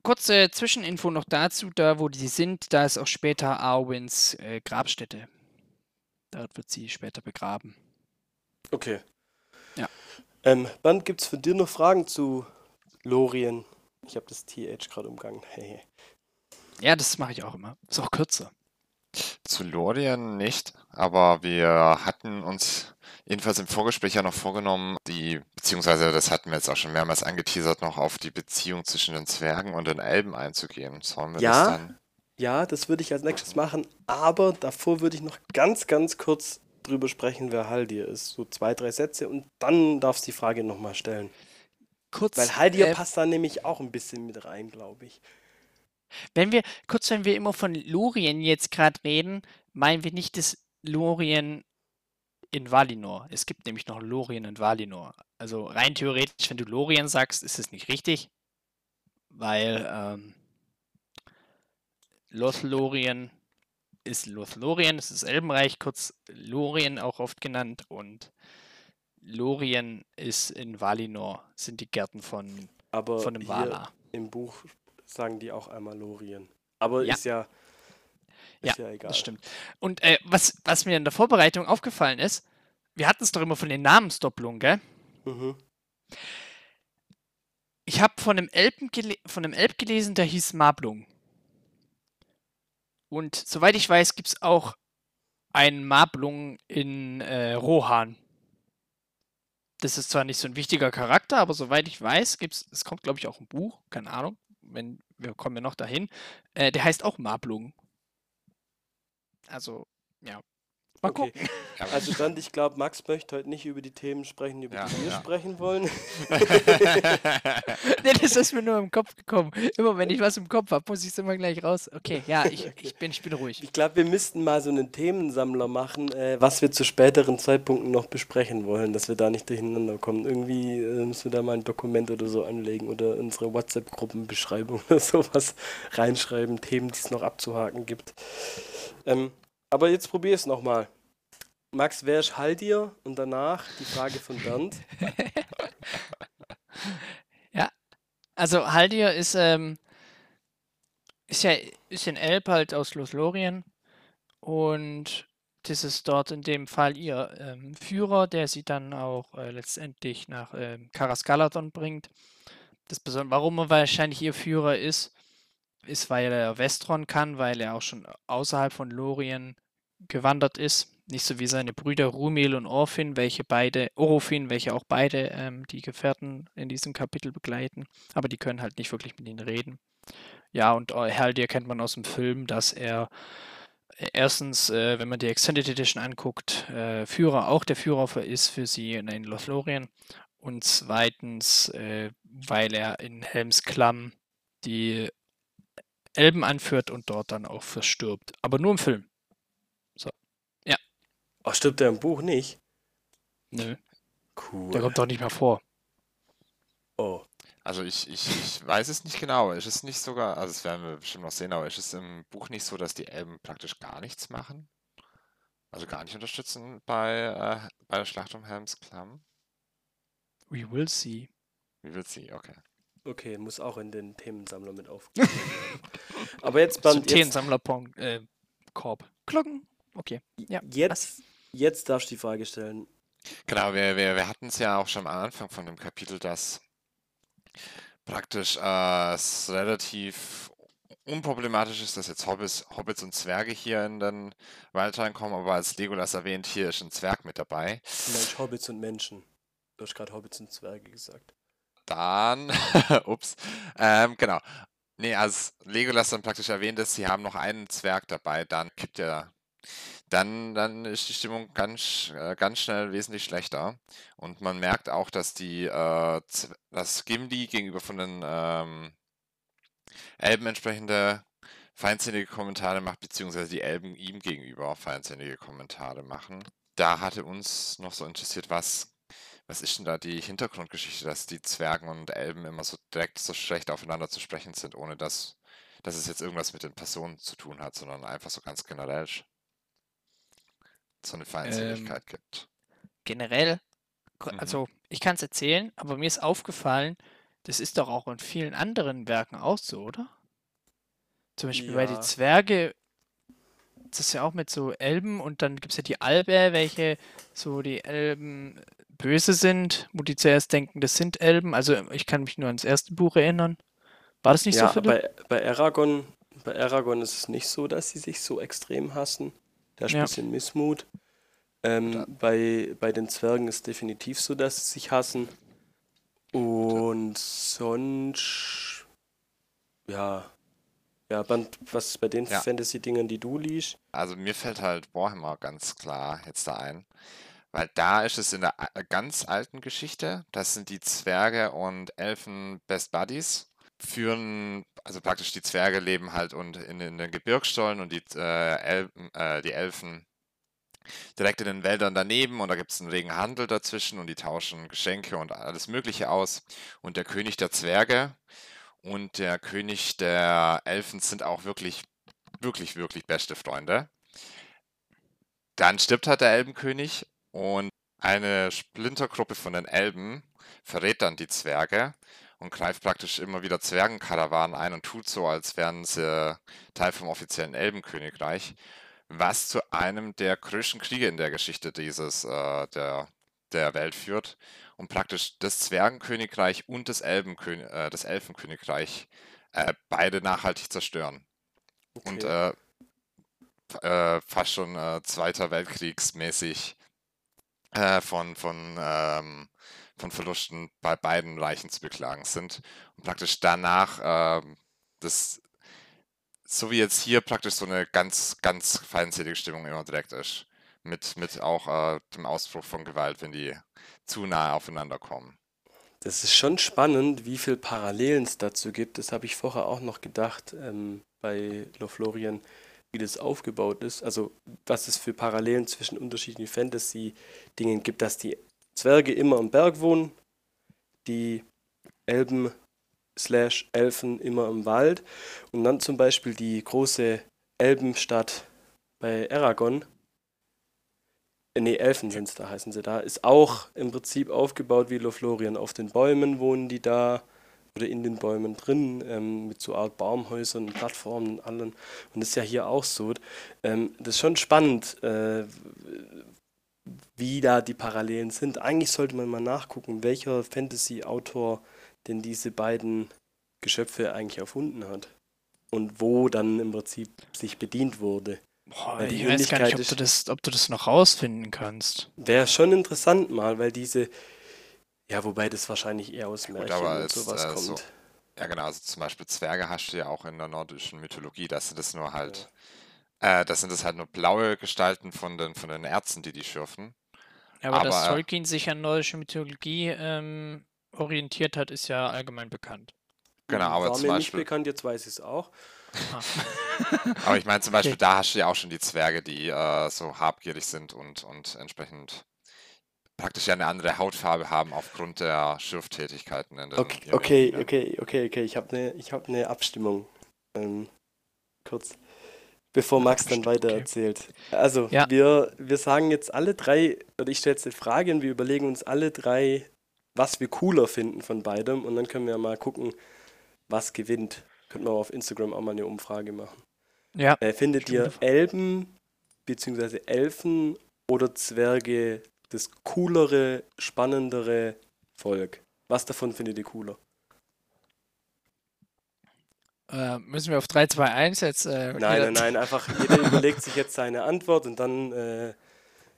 Kurze Zwischeninfo noch dazu, da wo die sind, da ist auch später Arwens äh, Grabstätte. Dort wird sie später begraben. Okay. Ähm, Bernd, gibt es für dir noch Fragen zu Lorien? Ich habe das TH gerade umgangen. Hehe. Ja, das mache ich auch immer. Ist auch kürzer. Zu Lorien nicht, aber wir hatten uns jedenfalls im Vorgespräch ja noch vorgenommen, die, beziehungsweise das hatten wir jetzt auch schon mehrmals angeteasert, noch auf die Beziehung zwischen den Zwergen und den Elben einzugehen. Sollen wir Ja. das dann? Ja, das würde ich als nächstes machen, aber davor würde ich noch ganz, ganz kurz drüber sprechen, wer Haldir ist. So zwei, drei Sätze und dann darfst du die Frage nochmal stellen. Kurz, Weil Haldir äh, passt da nämlich auch ein bisschen mit rein, glaube ich. wenn wir, kurz, wenn wir immer von Lorien jetzt gerade reden, meinen wir nicht das Lorien in Valinor. Es gibt nämlich noch Lorien in Valinor. Also rein theoretisch, wenn du Lorien sagst, ist es nicht richtig, weil ähm, Lothlorien ist Lothlorien, es ist Elbenreich, kurz Lorien auch oft genannt und Lorien ist in Valinor, sind die Gärten von, Aber von dem Valar. im Buch sagen die auch einmal Lorien. Aber Ja. ist ja, ist ja, egal. Das stimmt. Und äh, was, was mir in der Vorbereitung aufgefallen ist, wir hatten es doch immer von den Namensdoppelungen, gell? Mhm. Ich habe von einem Elben gele von einem Elb gelesen, der hieß Mablung. Und soweit ich weiß, gibt es auch einen Mablung in äh, Rohan. Das ist zwar nicht so ein wichtiger Charakter, aber soweit ich weiß, gibt's, es kommt, glaube ich, auch ein Buch, keine Ahnung, wenn wir kommen ja noch dahin. Äh, der heißt auch Mablung. Also, ja. Mal Okay. gucken. Also dann, ich glaube, Max möchte heute nicht über die Themen sprechen, über Ja, die wir ja. sprechen wollen. nee, das ist mir nur im Kopf gekommen. Immer wenn ich was im Kopf habe, muss ich es immer gleich raus. Okay, ja, ich, ich, bin, ich bin ruhig. Ich glaube, wir müssten mal so einen Themensammler machen, äh, was wir zu späteren Zeitpunkten noch besprechen wollen, dass wir da nicht durcheinander kommen. Irgendwie äh, müssen wir da mal ein Dokument oder so anlegen oder unsere WhatsApp-Gruppenbeschreibung oder sowas reinschreiben, Themen, die es noch abzuhaken gibt. Ähm, aber jetzt probier es nochmal. Max, wer ist Haldir? Und danach die Frage von Bernd. Also Haldir ist, ähm, ist ja ist in Elb halt aus Lothlorien und das ist dort in dem Fall ihr ähm, Führer, der sie dann auch äh, letztendlich nach ähm, Karas Galadon bringt. Das Besondere, warum er wahrscheinlich ihr Führer ist, ist, weil er Westron kann, weil er auch schon außerhalb von Lorien gewandert ist. Nicht so wie seine Brüder Rumil und Orphin, welche beide, Orofin, welche auch beide ähm, die Gefährten in diesem Kapitel begleiten. Aber die können halt nicht wirklich mit ihnen reden. Ja, und äh, Haldir kennt man aus dem Film, dass er äh, erstens, äh, wenn man die Extended Edition anguckt, äh, Führer, auch der Führer ist für sie in, Lothlorien. Und zweitens, äh, weil er in Helms Klamm die Elben anführt und dort dann auch verstirbt. Aber nur im Film. Ach, stirbt der im Buch nicht? Nö. Cool. Der kommt doch nicht mehr vor. Oh. Also ich, ich, ich weiß es nicht genau. Ist es nicht sogar, also das werden wir bestimmt noch sehen, aber ist es im Buch nicht so, dass die Elben praktisch gar nichts machen? Also gar nicht unterstützen bei, äh, bei der Schlacht um Helms Klamm? We will see. Wie wird sie? Okay. Okay, muss auch in den Themensammler mit aufgenommen werden. Aber jetzt, jetzt, Themensammler-Korb. Äh, Korb. Glocken. Okay. Ja. jetzt, jetzt darfst du die Frage stellen. Genau, wir, wir, wir hatten es ja auch schon am Anfang von dem Kapitel, dass praktisch äh, es relativ unproblematisch ist, dass jetzt Hobbits, Hobbits und Zwerge hier in den Wald reinkommen, aber als Legolas erwähnt, hier ist ein Zwerg mit dabei. Mensch, Hobbits und Menschen. Du hast gerade Hobbits und Zwerge gesagt. Dann, ups, ähm, genau. Nee, als Legolas dann praktisch erwähnt ist, sie haben noch einen Zwerg dabei, dann kippt ja, dann, dann ist die Stimmung ganz, äh, ganz schnell wesentlich schlechter. Und man merkt auch, dass die, äh, dass Gimli gegenüber von den ähm, Elben entsprechende feindselige Kommentare macht, beziehungsweise die Elben ihm gegenüber feindselige Kommentare machen. Da hatte uns noch so interessiert, was was ist denn da die Hintergrundgeschichte, dass die Zwergen und Elben immer so direkt so schlecht aufeinander zu sprechen sind, ohne dass, dass es jetzt irgendwas mit den Personen zu tun hat, sondern einfach so ganz generell so eine Feindseligkeit gibt. Generell, Mhm. also ich kann es erzählen, aber mir ist aufgefallen, das ist doch auch in vielen anderen Werken auch so, oder? Zum Beispiel bei die Ja. Zwerge, das ist ja auch mit so Elben und dann gibt es ja die Albe, welche so die Elben böse sind, wo die zuerst denken, das sind Elben. Also ich kann mich nur ans erste Buch erinnern. War das nicht so, ja, bei, bei Aragorn, bei Aragorn ist es nicht so, dass sie sich so extrem hassen. Da ist ein Ja. bisschen Missmut. Ähm, bei, bei den Zwergen ist definitiv so, dass sie sich hassen. Und sonst, ja, ja, Band, was ist bei den Ja. Fantasy-Dingern, die du liest? Also mir fällt halt Warhammer ganz klar jetzt da ein, weil da ist es in der ganz alten Geschichte, das sind die Zwerge und Elfen Best Buddies, führen, also praktisch die Zwerge leben halt und in, in den Gebirgsstollen und die, äh, Elben, äh, die Elfen direkt in den Wäldern daneben und da gibt es einen regen Handel dazwischen und die tauschen Geschenke und alles Mögliche aus. Und der König der Zwerge und der König der Elfen sind auch wirklich, wirklich, wirklich beste Freunde. Dann stirbt halt der Elbenkönig und eine Splintergruppe von den Elben verrät dann die Zwerge und greift praktisch immer wieder Zwergenkarawanen ein und tut so, als wären sie Teil vom offiziellen Elbenkönigreich, was zu einem der größten Kriege in der Geschichte dieses äh, der, der Welt führt und praktisch das Zwergenkönigreich und das, Elbenkön äh, das Elfenkönigreich äh, beide nachhaltig zerstören. Und Okay. äh, f- äh, fast schon äh, Zweiter Weltkriegsmäßig äh, von, von, ähm, von Verlusten bei beiden Reichen zu beklagen sind. Und praktisch danach ähm, das, so wie jetzt hier praktisch so eine ganz, ganz feindselige Stimmung immer direkt ist. Mit, mit auch äh, dem Ausbruch von Gewalt, wenn die zu nahe aufeinander kommen. Das ist schon spannend, wie viel Parallelen es dazu gibt. Das habe ich vorher auch noch gedacht ähm, bei Lothlorien, wie das aufgebaut ist. Also was es für Parallelen zwischen unterschiedlichen Fantasy-Dingen gibt, dass die Zwerge immer am Berg wohnen, die Elben slash Elfen immer im Wald und dann zum Beispiel die große Elbenstadt bei Aragon, nee, Elfen sind da, heißen sie da, ist auch im Prinzip aufgebaut wie Lothlorien. Auf den Bäumen wohnen die da oder in den Bäumen drin, ähm, mit so Art Baumhäusern, Plattformen und allem. Und das ist ja hier auch so. Ähm, das ist schon spannend, äh, wie da die Parallelen sind. Eigentlich sollte man mal nachgucken, welcher Fantasy-Autor denn diese beiden Geschöpfe eigentlich erfunden hat. Und wo dann im Prinzip sich bedient wurde. Boah, Weil die ich weiß gar nicht, ob du, das, ob du das noch rausfinden kannst. Wäre schon interessant mal, weil diese, ja, wobei das wahrscheinlich eher aus Gut, Märchen aber und jetzt, sowas äh, kommt. so- Ja, genau, also zum Beispiel Zwerge hast du ja auch in der nordischen Mythologie, das sind das nur halt, äh, das sind das halt nur blaue Gestalten von den, von den Ärzten, die die schürfen. Aber, dass Aber, äh, Tolkien sich an nordische Mythologie ähm, orientiert hat, ist ja allgemein bekannt. Genau, aber War zum mir nicht Beispiel, bekannt, jetzt weiß ich es auch. Ah. aber ich meine zum Beispiel, Okay. da hast du ja auch schon die Zwerge, die äh, so habgierig sind und, und entsprechend praktisch ja eine andere Hautfarbe haben aufgrund der Schürftätigkeiten in den Okay, ihren okay, okay, okay, okay. Ich habe eine ich hab ne Abstimmung. Ähm, kurz. Bevor Max dann weiter erzählt. Also, Ja. wir, wir sagen jetzt alle drei, oder ich stelle jetzt eine Frage und wir überlegen uns alle drei, was wir cooler finden von beidem und dann können wir mal gucken, was gewinnt. Könnten wir auf Instagram auch mal eine Umfrage machen. Ja, Äh, findet ihr. Elben bzw. Elfen oder Zwerge das coolere, spannendere Volk? Was davon findet ihr cooler? Äh, müssen wir auf 3, 2, 1 jetzt. Äh, Nein, nein, nein, einfach jeder überlegt sich jetzt seine Antwort und dann äh,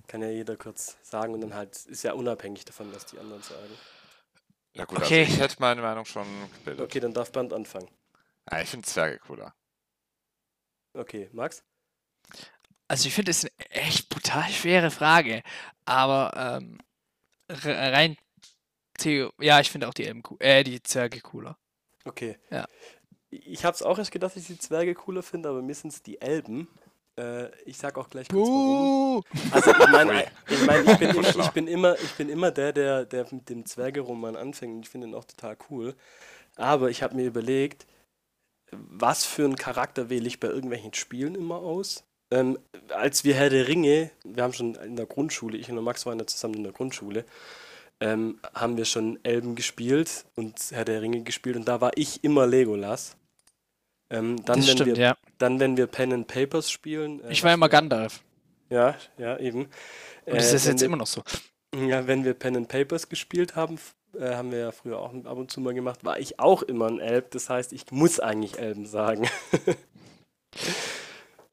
kann ja jeder kurz sagen und dann halt ist ja unabhängig davon, was die anderen sagen. Ja gut, Okay. also ich hätte meine Meinung schon gebildet. Okay, dann darf Bernd anfangen. Ah, ich finde Zwerge cooler. Okay, Max? Also ich finde es eine echt brutal schwere Frage, aber ähm, re- rein Theo, ja, ich finde auch die Elben äh, die Zwerge cooler. Okay. Ja. Ich habe es auch erst gedacht, dass ich die Zwerge cooler finde, aber mir sind es die Elben. Äh, ich sag auch gleich kurz warum. Also ich meine, ich, mein, ich, bin immer, ich, Schlau. bin immer, ich bin immer der, der, der mit dem Zwergeroman anfängt und ich finde ihn auch total cool. Aber ich habe mir überlegt, was für einen Charakter wähle ich bei irgendwelchen Spielen immer aus? Ähm, als wir Herr der Ringe, wir haben schon in der Grundschule, ich und der Max waren ja zusammen in der Grundschule, ähm, haben wir schon Elben gespielt und Herr der Ringe gespielt und da war ich immer Legolas. Ähm, dann, das wenn stimmt, wir, ja. dann, wenn wir Pen and Papers spielen. äh, Ich war immer Gandalf. Ja, ja, eben. Und das Äh, ist jetzt wir- immer noch so. ja, wenn wir Pen and Papers gespielt haben, äh, haben wir ja früher auch ab und zu mal gemacht, war ich auch immer ein Elb. Das heißt, ich muss eigentlich Elben sagen.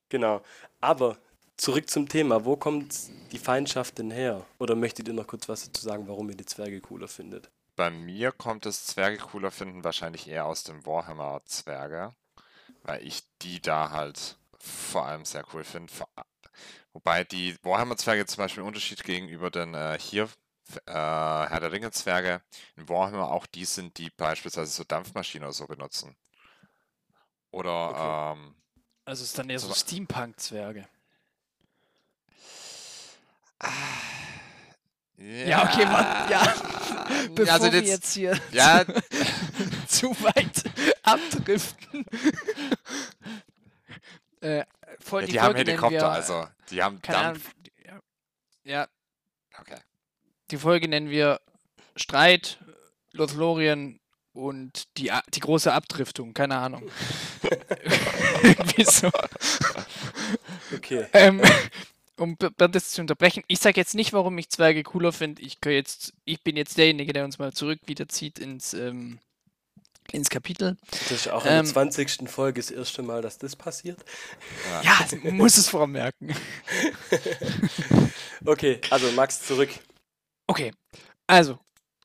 genau. Aber zurück zum Thema. Wo kommt die Feindschaft denn her? Oder möchtet ihr noch kurz was dazu sagen, warum ihr die Zwerge cooler findet? Bei mir kommt das Zwerge cooler finden wahrscheinlich eher aus dem Warhammer Zwerge, weil ich die da halt vor allem sehr cool finde. Wobei die Warhammer Zwerge zum Beispiel im Unterschied gegenüber den äh, hier äh, Herr der Ringe Zwerge in Warhammer auch die sind, die beispielsweise so Dampfmaschinen oder so benutzen. Oder Okay. ähm, Also es ist dann eher so So- Steampunk-Zwerge. ja, okay, Mann, ja. Bevor also wir jetzt, jetzt hier ja, zu weit abdriften. äh, voll ja, die die haben Folge nennen Helikopter, wir, also die haben keine Dampf. Ahnung, ja, ja, Okay. die Folge nennen wir Streit, Lothlorien und die, A- die große Abdriftung, keine Ahnung. Irgendwie so. Okay. Ähm, um das zu unterbrechen, ich sage jetzt nicht, warum ich Zwerge cooler finde. Ich, jetzt, ich bin jetzt derjenige, der uns mal zurück wiederzieht ins, ähm, ins Kapitel. Das ist auch in der Ähm, 20. Folge das erste Mal, dass das passiert. Ja, man muss es vormerken. Okay, also Max, zurück. Okay, also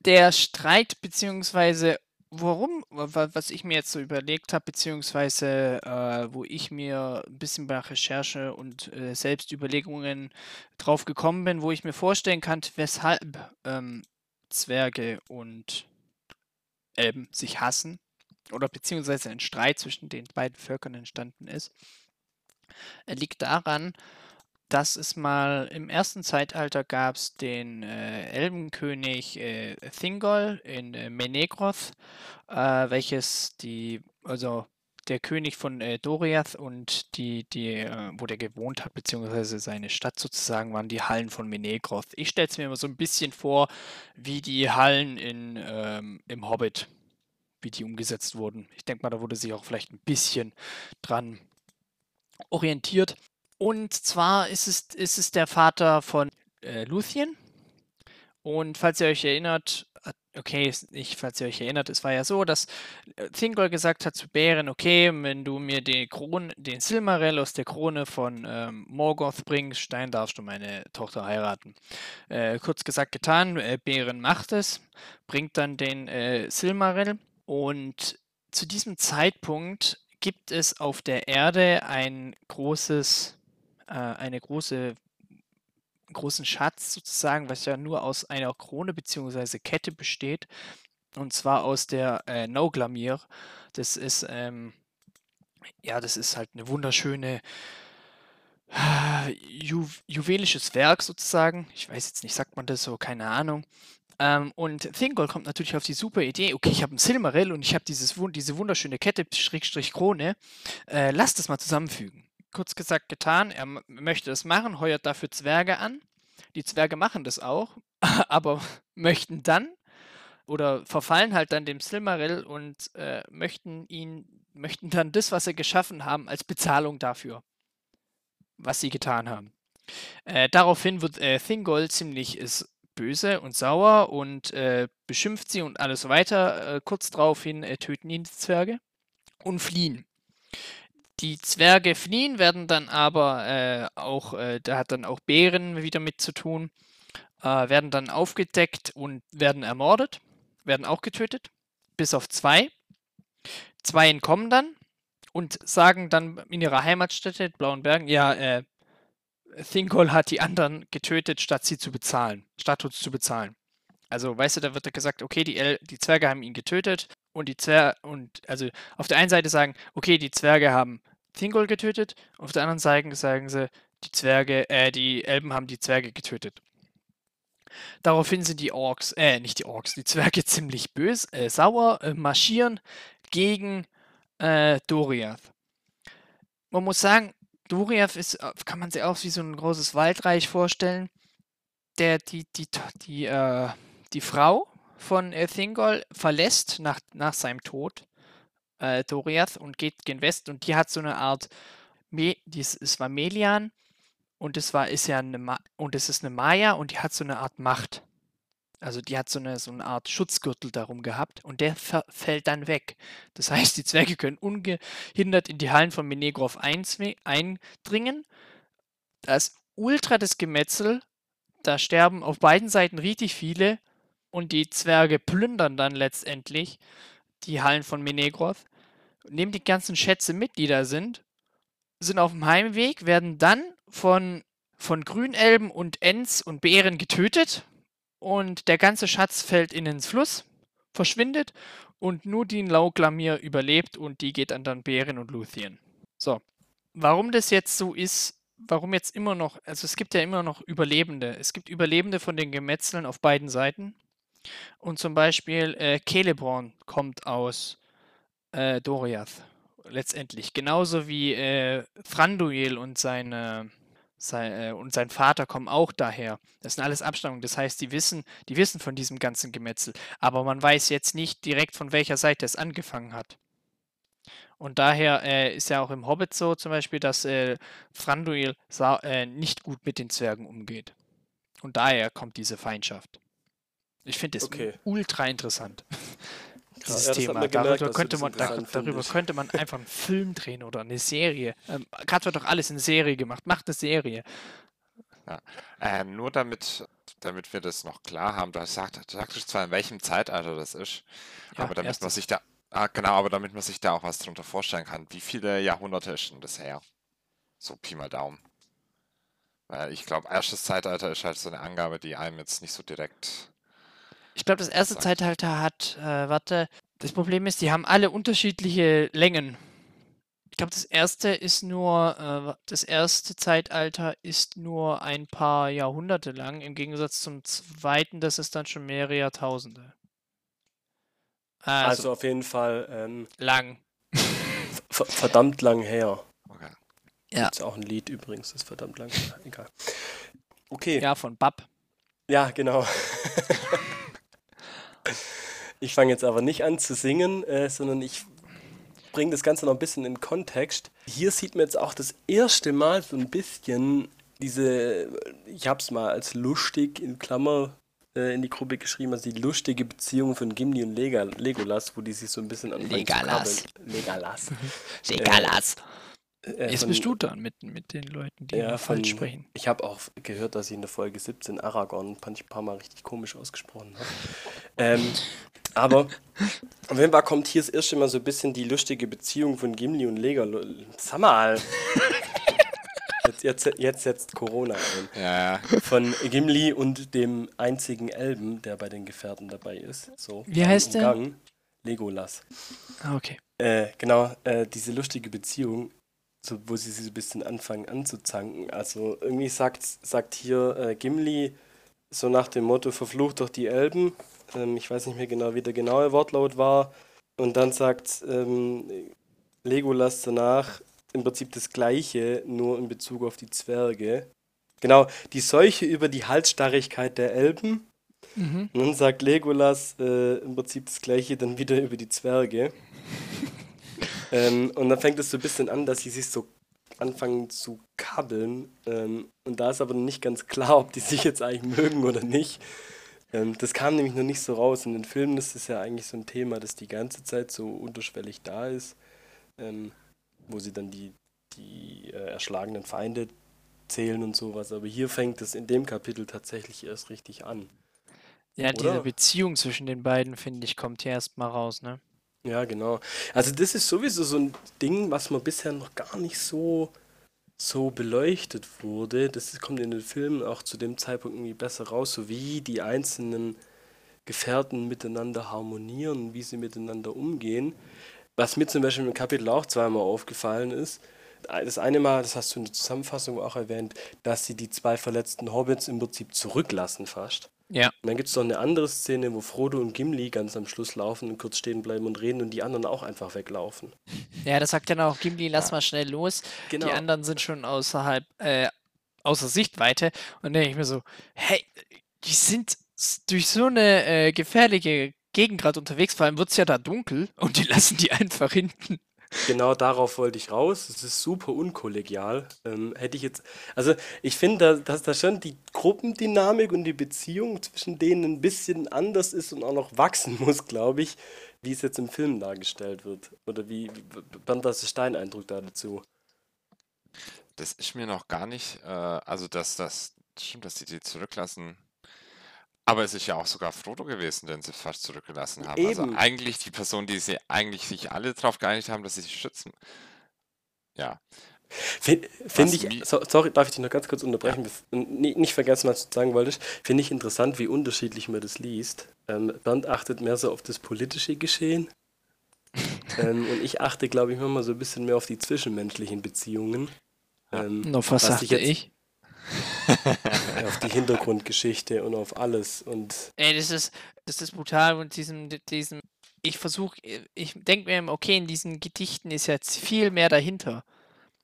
der Streit beziehungsweise warum, wa- was ich mir jetzt so überlegt habe, beziehungsweise äh, wo ich mir ein bisschen bei Recherche und äh, Selbstüberlegungen drauf gekommen bin, wo ich mir vorstellen kann, weshalb ähm, Zwerge und Elben sich hassen oder beziehungsweise ein Streit zwischen den beiden Völkern entstanden ist, äh, liegt daran, dass es mal im ersten Zeitalter gab es den äh, Elbenkönig äh, Thingol in äh, Menegroth, äh, welches die, also der König von äh, Doriath und die, die, äh, wo der gewohnt hat, beziehungsweise seine Stadt sozusagen, waren die Hallen von Menegroth. Ich stelle es mir immer so ein bisschen vor, wie die Hallen in, ähm, im Hobbit. wie die umgesetzt wurden. Ich denke mal, da wurde sich auch vielleicht ein bisschen dran orientiert. Und zwar ist es, ist es der Vater von äh, Luthien. Und falls ihr euch erinnert, okay, nicht falls ihr euch erinnert, es war ja so, dass äh, Thingol gesagt hat zu Bären, okay, wenn du mir die Krone, den Silmarell aus der Krone von ähm, Morgoth bringst, dann darfst du meine Tochter heiraten. Äh, kurz gesagt getan, äh, Bären macht es, bringt dann den äh, Silmarell und zu diesem Zeitpunkt gibt es auf der Erde ein großes, äh, eine große großen Schatz sozusagen, was ja nur aus einer Krone bzw. Kette besteht. Und zwar aus der äh, Nauglamir. Das ist, ähm, ja, das ist halt eine wunderschöne Ju juwelisches Werk sozusagen. Ich weiß jetzt nicht, sagt man das so, keine Ahnung. Ähm, und Thingol kommt natürlich auf die super Idee, okay, ich habe ein Silmaril und ich habe diese wunderschöne Kette, Schrägstrich Krone. Äh, lass das mal zusammenfügen kurz gesagt getan. Er möchte das machen, heuert dafür Zwerge an. Die Zwerge machen das auch, aber möchten dann oder verfallen halt dann dem Silmaril und äh, möchten ihn, möchten dann das, was sie geschaffen haben, als Bezahlung dafür, was sie getan haben. Äh, daraufhin wird äh, Thingol ziemlich ist böse und sauer und äh, beschimpft sie und alles weiter. Äh, kurz daraufhin äh, töten ihn die Zwerge und fliehen. Die Zwerge fliehen, werden dann aber äh, auch, äh, da hat dann auch Bären wieder mit zu tun, äh, werden dann aufgedeckt und werden ermordet, werden auch getötet, bis auf zwei. Zwei entkommen dann und sagen dann in ihrer Heimatstätte, Blauen Bergen, ja, äh, Thingol hat die anderen getötet, statt sie zu bezahlen, statt uns zu bezahlen. Also, weißt du, da wird gesagt, okay, die, El die Zwerge haben ihn getötet und die Zwerge, und also auf der einen Seite sagen, okay, die Zwerge haben Thingol getötet, auf der anderen Seite sagen sie, die Zwerge, äh, die Elben haben die Zwerge getötet. Daraufhin sind die Orks, äh, nicht die Orks, die Zwerge ziemlich böse, äh, sauer, äh, marschieren gegen äh, Doriath. Man muss sagen, Doriath ist, äh, kann man sich auch wie so ein großes Waldreich vorstellen. Der, die, die, die, äh, die Frau von Thingol verlässt nach, nach seinem Tod äh, Doriath und geht gen West und die hat so eine Art, Me dies, es war Melian und es war, ist ja eine, Ma und es ist eine Maya und die hat so eine Art Macht. Also die hat so eine, so eine Art Schutzgürtel darum gehabt und der fällt dann weg. Das heißt, die Zwerge können ungehindert in die Hallen von Menegroth eindringen. Da ist ultra das Gemetzel. Da sterben auf beiden Seiten richtig viele und die Zwerge plündern dann letztendlich die Hallen von Menegroth, nehmen die ganzen Schätze mit, die da sind, sind auf dem Heimweg, werden dann von, von Grünelben und Ents und Bären getötet und der ganze Schatz fällt in den Fluss, verschwindet und nur die Lauglamir überlebt und die geht an dann Bären und Luthien. So, warum das jetzt so ist, warum jetzt immer noch, also es gibt ja immer noch Überlebende. Es gibt Überlebende von den Gemetzeln auf beiden Seiten. Und zum Beispiel äh, Celeborn kommt aus äh, Doriath letztendlich. Genauso wie äh, Thranduil und seine sein, äh, und sein Vater kommen auch daher. Das sind alles Abstammungen. Das heißt, die wissen, die wissen von diesem ganzen Gemetzel. Aber man weiß jetzt nicht direkt, von welcher Seite es angefangen hat. Und daher äh, ist ja auch im Hobbit so zum Beispiel, dass äh, Thranduil äh, nicht gut mit den Zwergen umgeht. Und daher kommt diese Feindschaft. Ich finde das okay. ultra interessant. Dieses ja, Thema. Gemerkt, darüber, könnte man, darüber könnte man einfach einen Film drehen oder eine Serie. Ähm, Gerade wird doch alles in Serie gemacht. Macht eine Serie. Ja. Äh, nur damit, damit wir das noch klar haben, du sagst, du sagst zwar, in welchem Zeitalter das ist, ja, aber damit erstes. man sich da, ah, genau, aber damit man sich da auch was drunter vorstellen kann. Wie viele Jahrhunderte ist denn das her? So Pi mal Daumen. Weil ich glaube, erstes Zeitalter ist halt so eine Angabe, die einem jetzt nicht so direkt ich glaube, das erste Zeitalter hat, äh, warte, das Problem ist, die haben alle unterschiedliche Längen. Ich glaube, das erste ist nur, äh, das erste Zeitalter ist nur ein paar Jahrhunderte lang, im Gegensatz zum zweiten, das ist dann schon mehrere Jahrtausende. Also, also auf jeden Fall ähm, lang. verdammt lang her. Okay. Ja. Ist auch ein Lied übrigens, ist verdammt lang. Egal. Okay. Ja, von Bab. Ja, genau. Ich fange jetzt aber nicht an zu singen, äh, sondern ich bringe das Ganze noch ein bisschen in Kontext. Hier sieht man jetzt auch das erste Mal so ein bisschen diese, ich habe es mal als lustig in Klammer äh, in die Gruppe geschrieben, also die lustige Beziehung von Gimli und Lega, Legolas, wo die sich so ein bisschen anfangen Legolas. zu kabbeln. Legolas. Legolas. Äh, Jetzt von- bist du dran mit, mit den Leuten, die Ja, immer falsch von- sprechen. Ich habe auch gehört, dass ich in der Folge 17 Aragorn ein paar Mal richtig komisch ausgesprochen habe. ähm, aber auf jeden Fall kommt hier das erste Mal so ein bisschen die lustige Beziehung von Gimli und Legolas. Sag mal! Jetzt, jetzt, jetzt setzt Corona ein. Ja, ja. Von Gimli und dem einzigen Elben, der bei den Gefährten dabei ist. So, Wie heißt der? der? Legolas. Ah, okay. Äh, genau, äh, diese lustige Beziehung, so, wo sie sich so ein bisschen anfangen anzuzanken. Also irgendwie sagt, sagt hier äh, Gimli so nach dem Motto, verflucht doch die Elben. Ähm, ich weiß nicht mehr genau, wie der genaue Wortlaut war. Und dann sagt ähm, Legolas danach im Prinzip das Gleiche, nur in Bezug auf die Zwerge. Genau, die Seuche über die Halsstarrigkeit der Elben. Mhm. Und dann sagt Legolas äh, im Prinzip das Gleiche dann wieder über die Zwerge. Ähm, und dann fängt es so ein bisschen an, dass sie sich so anfangen zu kabbeln. Ähm, und da ist aber noch nicht ganz klar, ob die sich jetzt eigentlich mögen oder nicht. Ähm, das kam nämlich noch nicht so raus. In den Filmen ist es ja eigentlich so ein Thema, das die ganze Zeit so unterschwellig da ist. Ähm, wo sie dann die, die äh, erschlagenen Feinde zählen und sowas. Aber hier fängt es in dem Kapitel tatsächlich erst richtig an. Ja, diese Oder? Beziehung zwischen den beiden, finde ich, kommt hier erst mal raus, ne? Ja, genau. Also das ist sowieso so ein Ding, was man bisher noch gar nicht so, so beleuchtet wurde. Das kommt in den Filmen auch zu dem Zeitpunkt irgendwie besser raus, so wie die einzelnen Gefährten miteinander harmonieren, wie sie miteinander umgehen. Was mir zum Beispiel im Kapitel auch zweimal aufgefallen ist, das eine Mal, das hast du in der Zusammenfassung auch erwähnt, dass sie die zwei verletzten Hobbits im Prinzip zurücklassen fast. Ja. Und dann gibt es noch eine andere Szene, wo Frodo und Gimli ganz am Schluss laufen und kurz stehen bleiben und reden und die anderen auch einfach weglaufen. Ja, das sagt dann auch Gimli, lass mal schnell los. Genau. Die anderen sind schon außerhalb, äh, außer Sichtweite. Und dann denke ich mir so, hey, die sind durch so eine äh, gefährliche Gegend gerade unterwegs, vor allem wird es ja da dunkel und die lassen die einfach hinten. Genau darauf wollte ich raus. Es ist super unkollegial. Ähm, hätte ich jetzt, also ich finde, da, dass da schon die Gruppendynamik und die Beziehung zwischen denen ein bisschen anders ist und auch noch wachsen muss, glaube ich, wie es jetzt im Film dargestellt wird. Oder wie, wie Bernd, was ist dein Eindruck da dazu? Das ist mir noch gar nicht, äh, also dass das stimmt, dass die die zurücklassen. Aber es ist ja auch sogar Frodo gewesen, den sie fast zurückgelassen haben. Also Eben. eigentlich die Person, die sie eigentlich sich alle darauf geeinigt haben, dass sie sich schützen. Ja, Finde ich, so, sorry, darf ich dich noch ganz kurz unterbrechen? bef- und ni- Nicht vergessen, was du sagen wolltest. Finde ich interessant, wie unterschiedlich man das liest. Ähm, Bernd achtet mehr so auf das politische Geschehen. ähm, und ich achte, glaube ich, manchmal so ein bisschen mehr auf die zwischenmenschlichen Beziehungen. Ja. Ähm, Und auf was, Was sagte ich jetzt- ich? auf die Hintergrundgeschichte und auf alles. Und Ey, das ist, das ist brutal und diesem, diesem, ich versuche, ich denke mir okay, in diesen Gedichten ist jetzt viel mehr dahinter.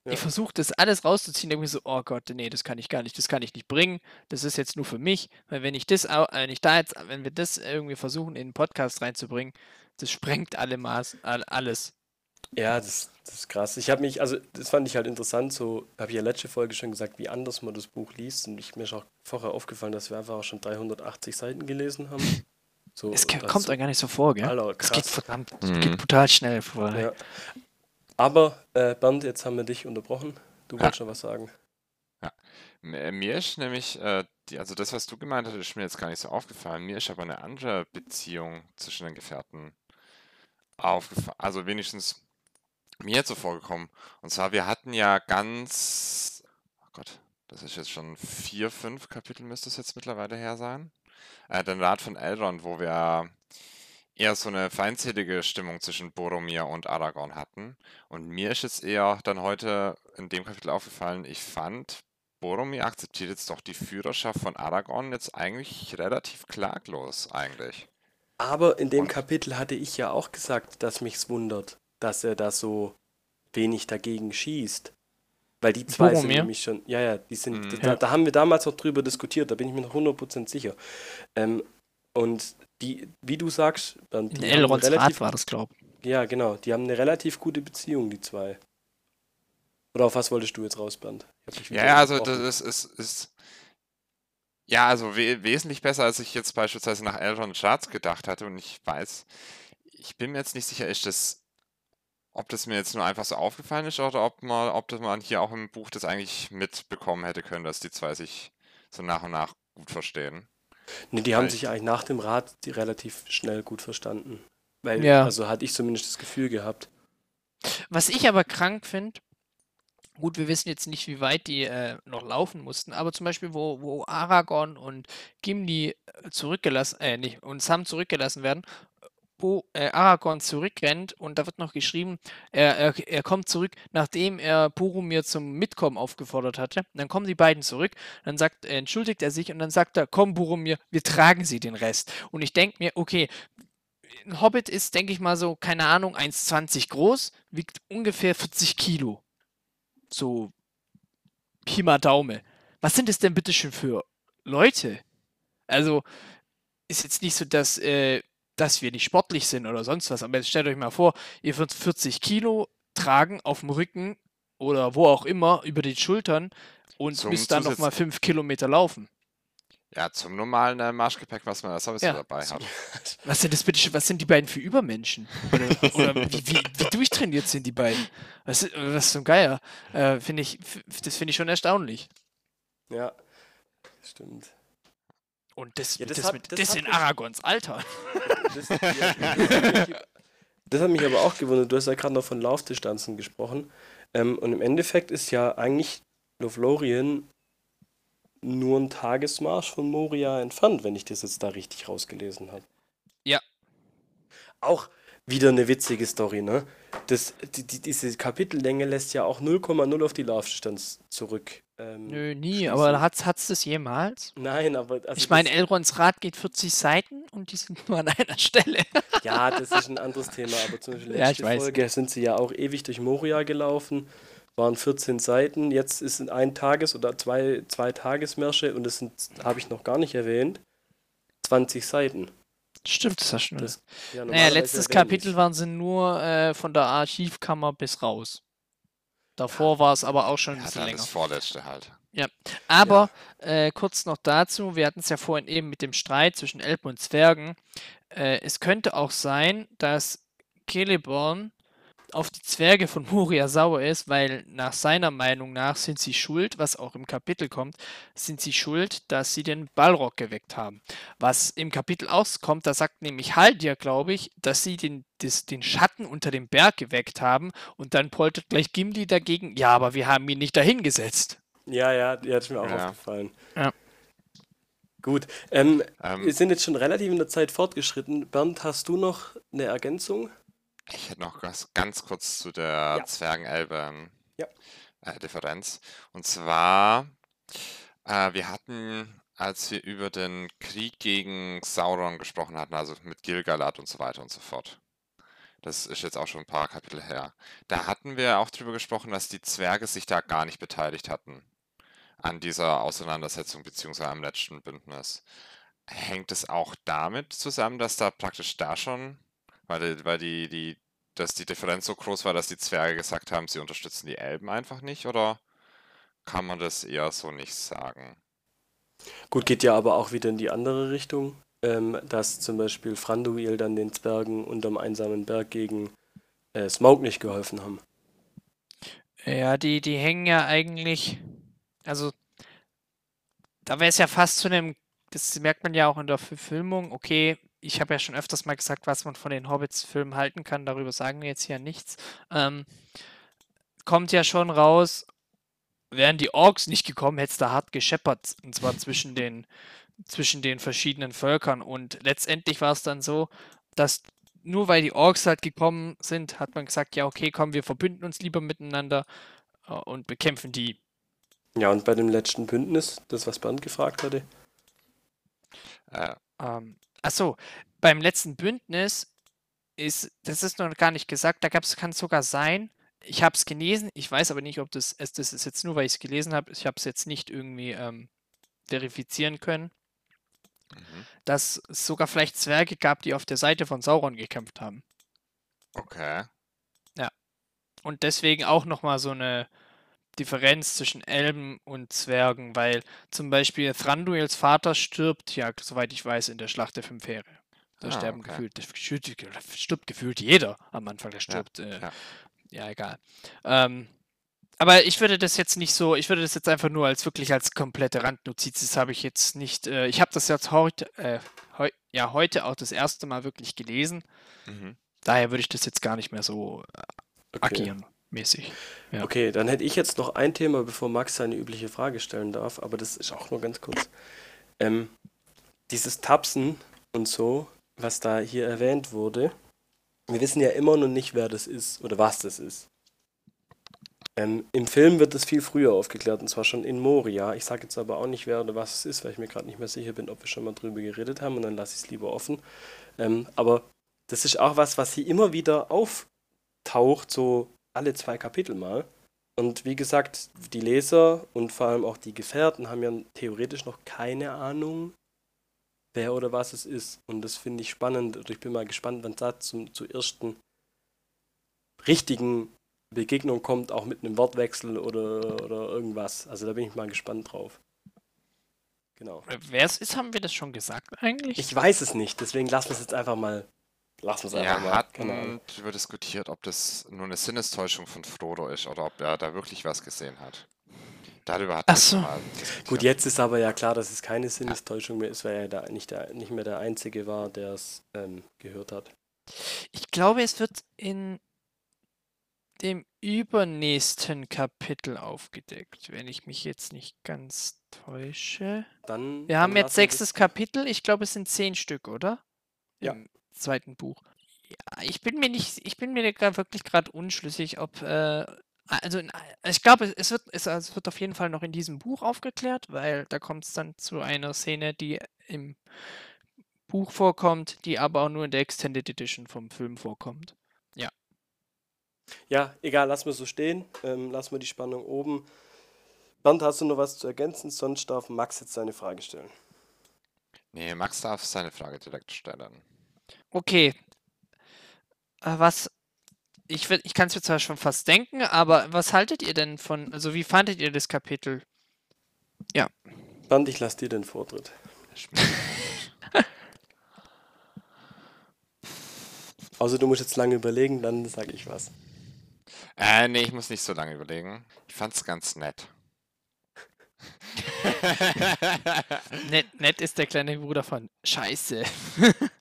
Ja. Ich versuche das alles rauszuziehen, denke mir so, oh Gott, nee, das kann ich gar nicht, das kann ich nicht bringen, das ist jetzt nur für mich, weil wenn ich das, wenn ich da jetzt, wenn wir das irgendwie versuchen, in den Podcast reinzubringen, das sprengt alle Maß, all, alles. Ja, das, das ist krass. Ich habe mich, also das fand ich halt interessant, so habe ich ja letzte Folge schon gesagt, wie anders man das Buch liest. Und ich, mir ist auch vorher aufgefallen, dass wir einfach auch schon 380 Seiten gelesen haben. So, Es das kommt so- euch gar nicht so vor, gell? Alter, Es geht verdammt, es Mhm. geht brutal schnell vorbei. Ja. Aber äh, Bernd, jetzt haben wir dich unterbrochen. Du Ja. wolltest schon was sagen. M- äh, Mir ist nämlich, äh, die, also das, was du gemeint hast, ist mir jetzt gar nicht so aufgefallen. Mir ist aber eine andere Beziehung zwischen den Gefährten aufgefallen. Also wenigstens mir jetzt so vorgekommen. Und zwar, wir hatten ja ganz, oh Gott, das ist jetzt schon vier, fünf Kapitel müsste es jetzt mittlerweile her sein. Äh, den Rat von Elrond, wo wir eher so eine feindselige Stimmung zwischen Boromir und Aragorn hatten. Und mir ist jetzt eher dann heute in dem Kapitel aufgefallen, ich fand, Boromir akzeptiert jetzt doch die Führerschaft von Aragorn jetzt eigentlich relativ klaglos, eigentlich. Aber in dem Und- Kapitel hatte ich ja auch gesagt, dass mich's wundert, dass er da so wenig dagegen schießt. Weil die zwei sind Boromir? nämlich schon, ja, ja, die sind, Mhm. da, da haben wir damals noch drüber diskutiert, da bin ich mir noch 100% sicher. Ähm, und die, wie du sagst, dann, die Elrons relativ, Rat war das, glaube ich. Ja, genau. Die haben eine relativ gute Beziehung, die zwei. Oder auf was wolltest du jetzt raus, Bernd? Ja, also das ist, ist, ist ja, also we wesentlich besser, als ich jetzt beispielsweise nach Elrond Charts gedacht hatte. Und ich weiß, ich bin mir jetzt nicht sicher, ist das, ob das mir jetzt nur einfach so aufgefallen ist oder ob man, ob das man hier auch im Buch das eigentlich mitbekommen hätte können, dass die zwei sich so nach und nach gut verstehen. Nee, die haben Weil- sich eigentlich nach dem Rat die relativ schnell gut verstanden. Weil, Ja. also hatte ich zumindest das Gefühl gehabt. Was ich aber krank finde, gut, wir wissen jetzt nicht, wie weit die äh, noch laufen mussten, aber zum Beispiel, wo, wo Aragorn und Gimli äh, zurückgelassen, äh, nicht, und Sam zurückgelassen werden, wo äh, Aragorn zurückrennt und da wird noch geschrieben, er, er, er kommt zurück, nachdem er Boromir zum Mitkommen aufgefordert hatte. Dann kommen die beiden zurück, dann sagt, entschuldigt er sich und dann sagt er, komm Boromir, wir tragen sie den Rest. Und ich denke mir, okay, ein Hobbit ist, denke ich mal so, keine Ahnung, 1,20 groß, wiegt ungefähr 40 Kilo. So Pi mal Daumen. Was sind das denn bitte schön für Leute? Also, ist jetzt nicht so, dass, äh, dass wir nicht sportlich sind oder sonst was, aber jetzt stellt euch mal vor, ihr würdet 40 Kilo tragen auf dem Rücken oder wo auch immer über die Schultern und Zum müsst dann nochmal 5 Kilometer laufen. Ja, zum normalen äh, Marschgepäck, was man da sowieso Ja. dabei hat. Was sind das bitte was sind die beiden für Übermenschen? Oder, oder wie, wie, wie durchtrainiert sind die beiden? Was, ist- was so ein Geier? Äh, finde ich, das finde ich schon erstaunlich. Ja, stimmt. Und das, Ja, das das, hat- mit, das das, in Aragons Alter. Das, das hat mich aber auch gewundert. Du hast ja gerade noch von Laufdistanzen gesprochen. Ähm, und im Endeffekt ist ja eigentlich Lothlorien nur ein Tagesmarsch von Moria entfernt, wenn ich das jetzt da richtig rausgelesen habe. Ja. Auch wieder eine witzige Story, ne? Das, die, die, diese Kapitellänge lässt ja auch 0,0 auf die Laufdistanz zurück. Ähm, Nö, nie, aber hat's, hat's das jemals? Nein, aber. Also ich meine, Elrons Rat geht 40 Seiten und die sind nur an einer Stelle. Ja, das ist ein anderes Thema, aber zum Beispiel Ja, letzte weiß. Folge sind sie ja auch ewig durch Moria gelaufen, waren 14 Seiten, jetzt ist es ein Tages- oder zwei, zwei Tagesmärsche und das sind, habe ich noch gar nicht erwähnt, 20 Seiten. Stimmt, das hast du Das, ja, Naja, letztes Kapitel waren sie nur äh, von der Archivkammer bis raus. Davor war es aber auch schon ein Ja, bisschen länger. das vorletzte halt. Aber äh, kurz noch dazu, wir hatten es ja vorhin eben mit dem Streit zwischen Elben und Zwergen. Äh, es könnte auch sein, dass Celeborn auf die Zwerge von Moria sauer ist, weil nach seiner Meinung nach sind sie schuld, was auch im Kapitel kommt, sind sie schuld, dass sie den Balrog geweckt haben. Was im Kapitel auskommt, da sagt nämlich Haldir, glaube ich, dass sie den, des, den Schatten unter dem Berg geweckt haben und dann poltert gleich Gimli dagegen, ja, aber wir haben ihn nicht dahingesetzt. Ja, ja, die hat mir auch Ja. aufgefallen. Ja. Gut, ähm, Ähm, wir sind jetzt schon relativ in der Zeit fortgeschritten. Bernd, hast du noch eine Ergänzung? Ich hätte noch ganz, ganz kurz zu der Ja. Zwergen-Elben Ja. äh, Differenz. Und zwar, äh, wir hatten, als wir über den Krieg gegen Sauron gesprochen hatten, also mit Gilgalad und so weiter und so fort. Das ist jetzt auch schon ein paar Kapitel her. Da hatten wir auch drüber gesprochen, dass die Zwerge sich da gar nicht beteiligt hatten an dieser Auseinandersetzung beziehungsweise am letzten Bündnis. Hängt es auch damit zusammen, dass da praktisch da schon weil, die- weil die, die, dass die Differenz so groß war, dass die Zwerge gesagt haben, sie unterstützen die Elben einfach nicht, oder kann man das eher so nicht sagen? Gut, geht ja aber auch wieder in die andere Richtung, ähm, dass zum Beispiel Franduil dann den Zwergen unterm einsamen Berg gegen äh, Smaug nicht geholfen haben. Ja, die, die hängen ja eigentlich, also da wäre es ja fast zu einem, das merkt man ja auch in der Verfilmung, okay, ich habe ja schon öfters mal gesagt, was man von den Hobbits-Filmen halten kann, darüber sagen wir jetzt hier nichts. Ähm, kommt ja schon raus, wären die Orks nicht gekommen, hätte es da hart gescheppert, und zwar zwischen den, zwischen den verschiedenen Völkern. Und letztendlich war es dann so, dass nur weil die Orks halt gekommen sind, hat man gesagt, ja, okay, komm, wir verbünden uns lieber miteinander äh, und bekämpfen die. Ja, und bei dem letzten Bündnis, das was Bernd gefragt hatte, Äh, Ähm, achso, beim letzten Bündnis ist, das ist noch gar nicht gesagt, da kann es sogar sein, ich habe es gelesen, ich weiß aber nicht, ob das, das ist jetzt nur, weil ich es gelesen habe, ich habe es jetzt nicht irgendwie ähm, verifizieren können. Mhm. dass es sogar vielleicht Zwerge gab, die auf der Seite von Sauron gekämpft haben. Okay. Und deswegen auch nochmal so eine Differenz zwischen Elben und Zwergen, weil zum Beispiel Thranduils Vater stirbt, ja, soweit ich weiß, in der Schlacht der Fünf Heere. Da Ah, sterben okay. gefühlt, stirbt, gefühlt jeder am Anfang, der stirbt. äh, ja. ja, egal. Ähm, aber ich würde das jetzt nicht so, ich würde das jetzt einfach nur als wirklich als komplette Randnotiz, das habe ich jetzt nicht, äh, ich habe das jetzt heute, äh, heu, ja, heute auch das erste Mal wirklich gelesen. Mhm. Daher würde ich das jetzt gar nicht mehr so äh, Okay. agieren, mäßig. Ja. Okay, dann hätte ich jetzt noch ein Thema, bevor Max seine übliche Frage stellen darf, aber das ist auch nur ganz kurz. Ähm, dieses Tapsen und so, was da hier erwähnt wurde, wir wissen ja immer noch nicht, wer das ist oder was das ist. Ähm, Im Film wird das viel früher aufgeklärt, und zwar schon in Moria. Ich sage jetzt aber auch nicht, wer oder was es ist, weil ich mir gerade nicht mehr sicher bin, ob wir schon mal drüber geredet haben und dann lasse ich es lieber offen. Ähm, aber das ist auch was, was hier immer wieder auftaucht, so alle zwei Kapitel mal. Und wie gesagt, die Leser und vor allem auch die Gefährten haben ja theoretisch noch keine Ahnung, wer oder was es ist. Und das finde ich spannend. Und ich bin mal gespannt, wann da zum, zur ersten richtigen Begegnung kommt, auch mit einem Wortwechsel oder, oder irgendwas. Also da bin ich mal gespannt drauf. Genau. Wer es ist, haben wir das schon gesagt eigentlich? Ich weiß es nicht, deswegen lassen wir es jetzt einfach mal. Lassen wir es einfach Wir mal. Ahnung. hatten darüber diskutiert, ob das nur eine Sinnestäuschung von Frodo ist oder ob er da wirklich was gesehen hat. Darüber hatten Ach wir so. mal. Gut, jetzt ist aber ja klar, dass es keine Sinnestäuschung mehr ist, weil er da nicht, der, nicht mehr der Einzige war, der es ähm, gehört hat. Ich glaube, es wird in dem übernächsten Kapitel aufgedeckt, wenn ich mich jetzt nicht ganz täusche. Dann, Wir haben jetzt sechstes Kapitel. Ich glaube, es sind zehn Stück, oder? Ja. Im zweiten Buch. Ja, ich bin mir nicht, ich bin mir wirklich gerade unschlüssig, ob, äh, also in, ich glaube, es wird, es, also es wird auf jeden Fall noch in diesem Buch aufgeklärt, weil da kommt es dann zu einer Szene, die im Buch vorkommt, die aber auch nur in der Extended Edition vom Film vorkommt. Ja, egal, lassen wir so stehen. Ähm, lassen wir die Spannung oben. Bernd, hast du noch was zu ergänzen? Sonst darf Max jetzt seine Frage stellen. Nee, Max darf seine Frage direkt stellen. Okay. Äh, Was, ich, ich kann es mir zwar schon fast denken, aber was haltet ihr denn von, also wie fandet ihr das Kapitel? Bernd, ich lasse dir den Vortritt. Außer du musst jetzt lange überlegen, dann sage ich was. Äh, nee, ich muss nicht so lange überlegen. Ich fand's ganz nett. Nett, nett ist der kleine Bruder von Scheiße.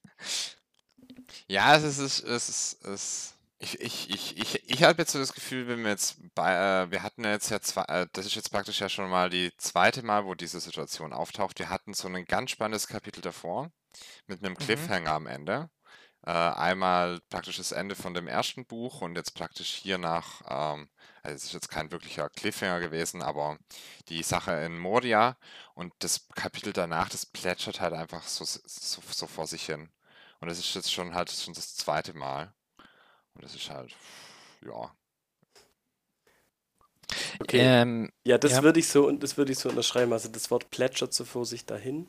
Ja, es ist, es ist, es ich, ich, ich, ich, ich habe jetzt so das Gefühl, wenn wir jetzt bei, äh, wir hatten ja jetzt ja zwei, äh, das ist jetzt praktisch ja schon mal die zweite Mal, wo diese Situation auftaucht. Wir hatten so ein ganz spannendes Kapitel davor mit einem Cliffhanger am Ende. Äh, einmal praktisch das Ende von dem ersten Buch und jetzt praktisch hier nach, ähm, also es ist jetzt kein wirklicher Cliffhanger gewesen, aber die Sache in Moria und das Kapitel danach, das plätschert halt einfach so, so, so vor sich hin. Und das ist jetzt schon halt schon das zweite Mal. Und das ist halt, ja. Okay. Ähm, ja, das ja. würde ich so und das würde ich so unterschreiben. Also das Wort plätschert so vor sich dahin.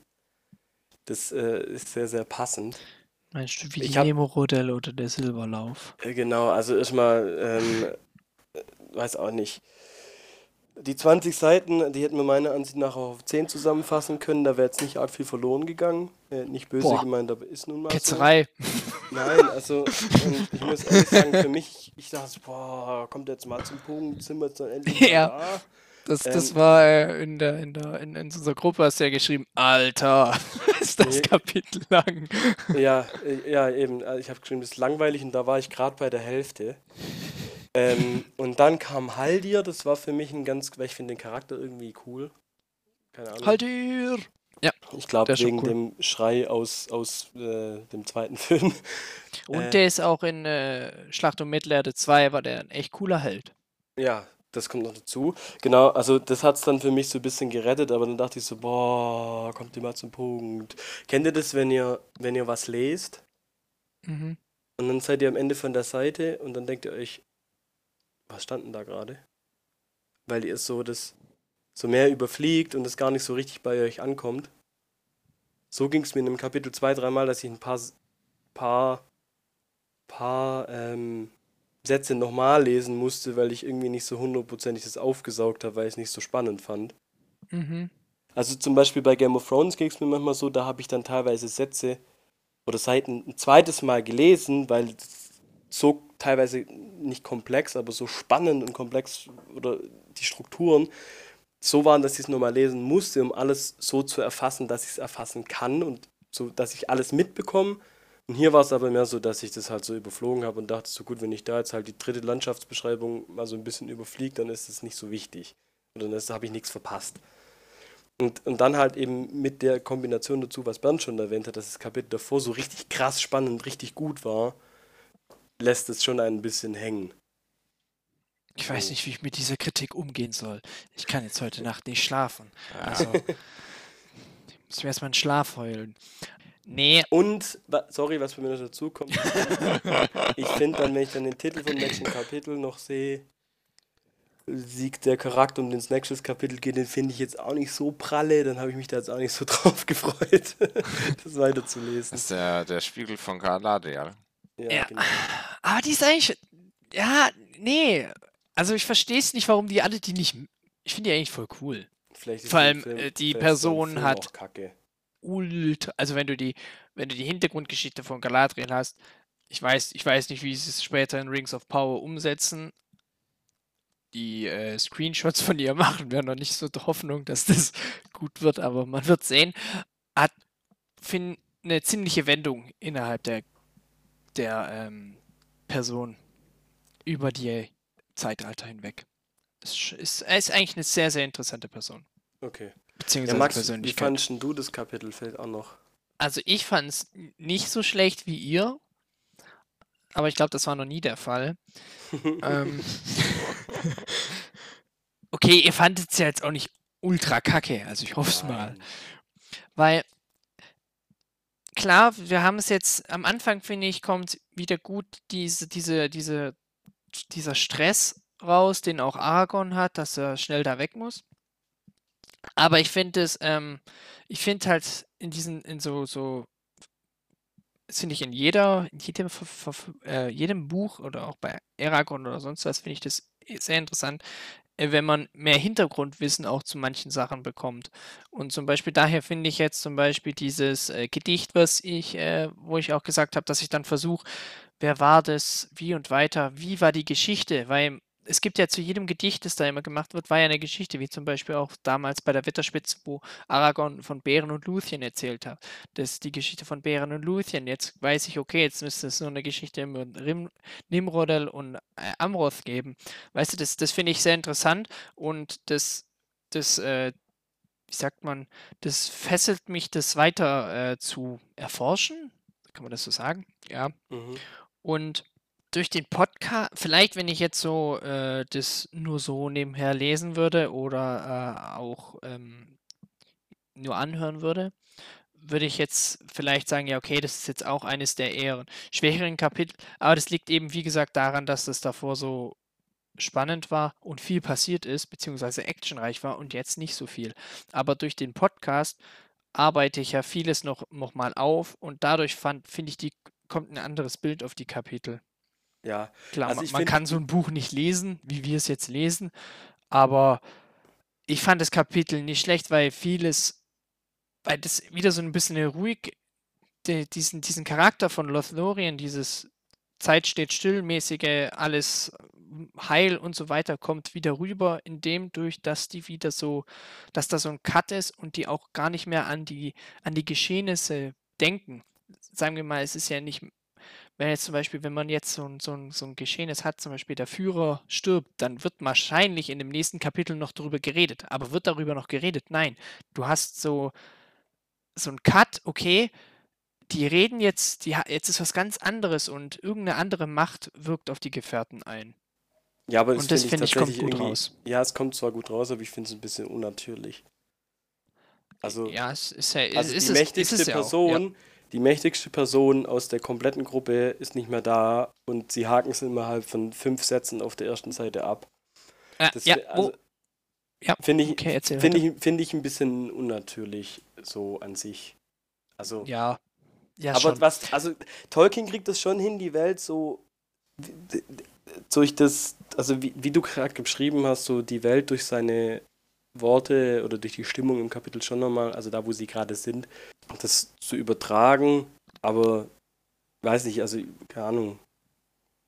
Das äh, ist sehr, sehr passend. meinst du wie Ich die hab- Nemo-Rodell oder der Silberlauf? Äh, Genau, also erstmal, ähm, äh, weiß auch nicht. Die 20 Seiten, die hätten wir meiner Ansicht nach auch auf 10 zusammenfassen können. Da wäre jetzt nicht arg viel verloren gegangen. Äh, nicht böse Boah. gemeint, aber ist nun mal so. Ketzerei. Nein, also und ich muss ehrlich sagen, für mich, ich dachte, so, boah, kommt jetzt mal zum Punkt, sind wir jetzt dann endlich Ja. da. Das, das Ähm, war äh, in der, in der, in, in unserer Gruppe hast du ja geschrieben, Alter, ist das. Kapitel lang. Ja, äh, ja, eben. Also ich habe geschrieben, das ist langweilig und da war ich gerade bei der Hälfte. Ähm, und dann kam Haldir, das war für mich ein ganz, weil ich finde den Charakter irgendwie cool. Keine Ahnung. Halt ihr! Ich glaube, wegen cool. dem Schrei aus, aus äh, dem zweiten Film. Und Äh. der ist auch in äh, Schlacht um Mittelerde 2, war der ein echt cooler Held. Ja, das kommt noch dazu. Genau, also das hat es dann für mich so ein bisschen gerettet, aber dann dachte ich so, boah, kommt ihr mal zum Punkt. Kennt ihr das, wenn ihr, wenn ihr was lest Mhm. und dann seid ihr am Ende von der Seite und dann denkt ihr euch, was stand denn da gerade? Weil ihr es so das so mehr überfliegt und es gar nicht so richtig bei euch ankommt. so ging es mir in dem Kapitel zwei, dreimal, dass ich ein paar, paar, paar ähm, Sätze nochmal lesen musste, weil ich irgendwie nicht so hundertprozentig das aufgesaugt habe, weil ich es nicht so spannend fand. Mhm. Also zum Beispiel bei Game of Thrones ging es mir manchmal so, da habe ich dann teilweise Sätze oder Seiten ein zweites Mal gelesen, weil so teilweise nicht komplex, aber so spannend und komplex oder die Strukturen so waren, dass ich es nochmal lesen musste, um alles so zu erfassen, dass ich es erfassen kann und so, dass ich alles mitbekomme. Und hier war es aber mehr so, dass ich das halt so überflogen habe und dachte, so gut, wenn ich da jetzt halt die dritte Landschaftsbeschreibung mal so ein bisschen überfliege, dann ist es nicht so wichtig. Und dann habe ich nichts verpasst. Und, und dann halt eben mit der Kombination dazu, was Bernd schon erwähnt hat, dass das Kapitel davor so richtig krass spannend, richtig gut war, lässt es schon ein bisschen hängen. Ich weiß nicht, wie ich mit dieser Kritik umgehen soll. Ich kann jetzt heute Nacht nicht schlafen. Also, ich muss mir erstmal einen Schlaf heulen. Nee. Und, sorry, was bei mir noch dazu kommt. ich finde dann, wenn ich dann den Titel vom nächsten Kapitel noch sehe, Sieg der Charakter, um den es nächstes Kapitel geht, den finde ich jetzt auch nicht so pralle. Dann habe ich mich da jetzt auch nicht so drauf gefreut, das weiterzulesen. Das ist der, der Spiegel von Galadriel. Ja, ja. Genau. aber die ist eigentlich. Ja, nee. Also ich verstehe es nicht, warum die alle die nicht. Ich finde die eigentlich voll cool. Vor allem Film, äh, die Person hat ultra. Also wenn du die, wenn du die Hintergrundgeschichte von Galadriel hast, ich weiß, ich weiß nicht, wie sie es später in Rings of Power umsetzen. Die äh, Screenshots von ihr machen, wäre noch nicht so die Hoffnung, dass das gut wird, aber man wird sehen. Hat find, eine ziemliche Wendung innerhalb der der ähm, Person über die Zeitalter hinweg. Es ist, er ist eigentlich eine sehr, sehr interessante Person. Okay. Beziehungsweise ja, Max, wie fandest du das Kapitel? Fällt auch noch. Also ich fand es nicht so schlecht wie ihr, aber ich glaube, das war noch nie der Fall. ähm, okay, ihr fandet es ja jetzt auch nicht ultra kacke, also ich hoffe es mal. Weil klar, wir haben es jetzt am Anfang, finde ich, kommt wieder gut diese, diese, diese, dieser Stress raus, den auch Aragorn hat, dass er schnell da weg muss. Aber ich finde es, ähm, ich finde halt in diesen, in so, so, finde ich in jeder, in jedem, äh, jedem Buch oder auch bei Aragorn oder sonst was, finde ich das sehr interessant, wenn man mehr Hintergrundwissen auch zu manchen Sachen bekommt. Und zum Beispiel daher finde ich jetzt zum Beispiel dieses äh, Gedicht, was ich, äh, wo ich auch gesagt habe, dass ich dann versuche, wer war das, wie und weiter, wie war die Geschichte, weil es gibt ja zu jedem Gedicht, das da immer gemacht wird, war ja eine Geschichte, wie zum Beispiel auch damals bei der Wetterspitze, wo Aragorn von Bären und Luthien erzählt hat. Das ist die Geschichte von Bären und Luthien. Jetzt weiß ich, okay, jetzt müsste es nur eine Geschichte Rim, Nimrodel und äh, Amroth geben. Weißt du, das, das finde ich sehr interessant und das, das, äh, wie sagt man, das fesselt mich, das weiter äh, zu erforschen. Kann man das so sagen? Ja. Mhm. Und durch den Podcast, vielleicht wenn ich jetzt so äh, das nur so nebenher lesen würde oder äh, auch ähm, nur anhören würde, würde ich jetzt vielleicht sagen, ja, okay, das ist jetzt auch eines der eher schwächeren Kapitel, aber das liegt eben, wie gesagt, daran, dass das davor so spannend war und viel passiert ist, beziehungsweise actionreich war und jetzt nicht so viel. Aber durch den Podcast arbeite ich ja vieles noch, noch mal auf und dadurch finde ich, die kommt ein anderes Bild auf die Kapitel. Ja, klar, also man, man kann so ein Buch nicht lesen, wie wir es jetzt lesen, aber ich fand das Kapitel nicht schlecht, weil vieles, weil das wieder so ein bisschen ruhig, die, diesen, diesen Charakter von Lothlorien, dieses Zeit steht stillmäßige, alles heil und so weiter, kommt wieder rüber, indem durch, dass die wieder so, dass da so ein Cut ist und die auch gar nicht mehr an die, an die Geschehnisse denken. Sagen wir mal, es ist ja nicht wenn jetzt zum Beispiel, wenn man jetzt so ein, so ein, so ein Geschehnis hat, zum Beispiel der Führer stirbt, dann wird wahrscheinlich in dem nächsten Kapitel noch darüber geredet. Aber wird darüber noch geredet? Nein. Du hast so, so ein Cut, okay, die reden jetzt, die, jetzt ist was ganz anderes und irgendeine andere Macht wirkt auf die Gefährten ein. Ja, aber das und das finde ich, find ich kommt gut raus. Ja, es kommt zwar gut raus, aber ich finde es ein bisschen unnatürlich. Also, ja, es ist ja, also ist die es, mächtigste Person, ja die mächtigste Person aus der kompletten Gruppe ist nicht mehr da und sie haken es innerhalb von fünf Sätzen auf der ersten Seite ab. Äh, das ja, also, ja. finde ich, okay, find ich, find ich ein bisschen unnatürlich so an sich. Also, Ja. Ja, aber schon. was, also Tolkien kriegt das schon hin, die Welt so durch das, also wie, wie du gerade beschrieben hast, so die Welt durch seine Worte oder durch die Stimmung im Kapitel schon nochmal, also da, wo sie gerade sind, das zu übertragen, aber weiß nicht, also keine Ahnung,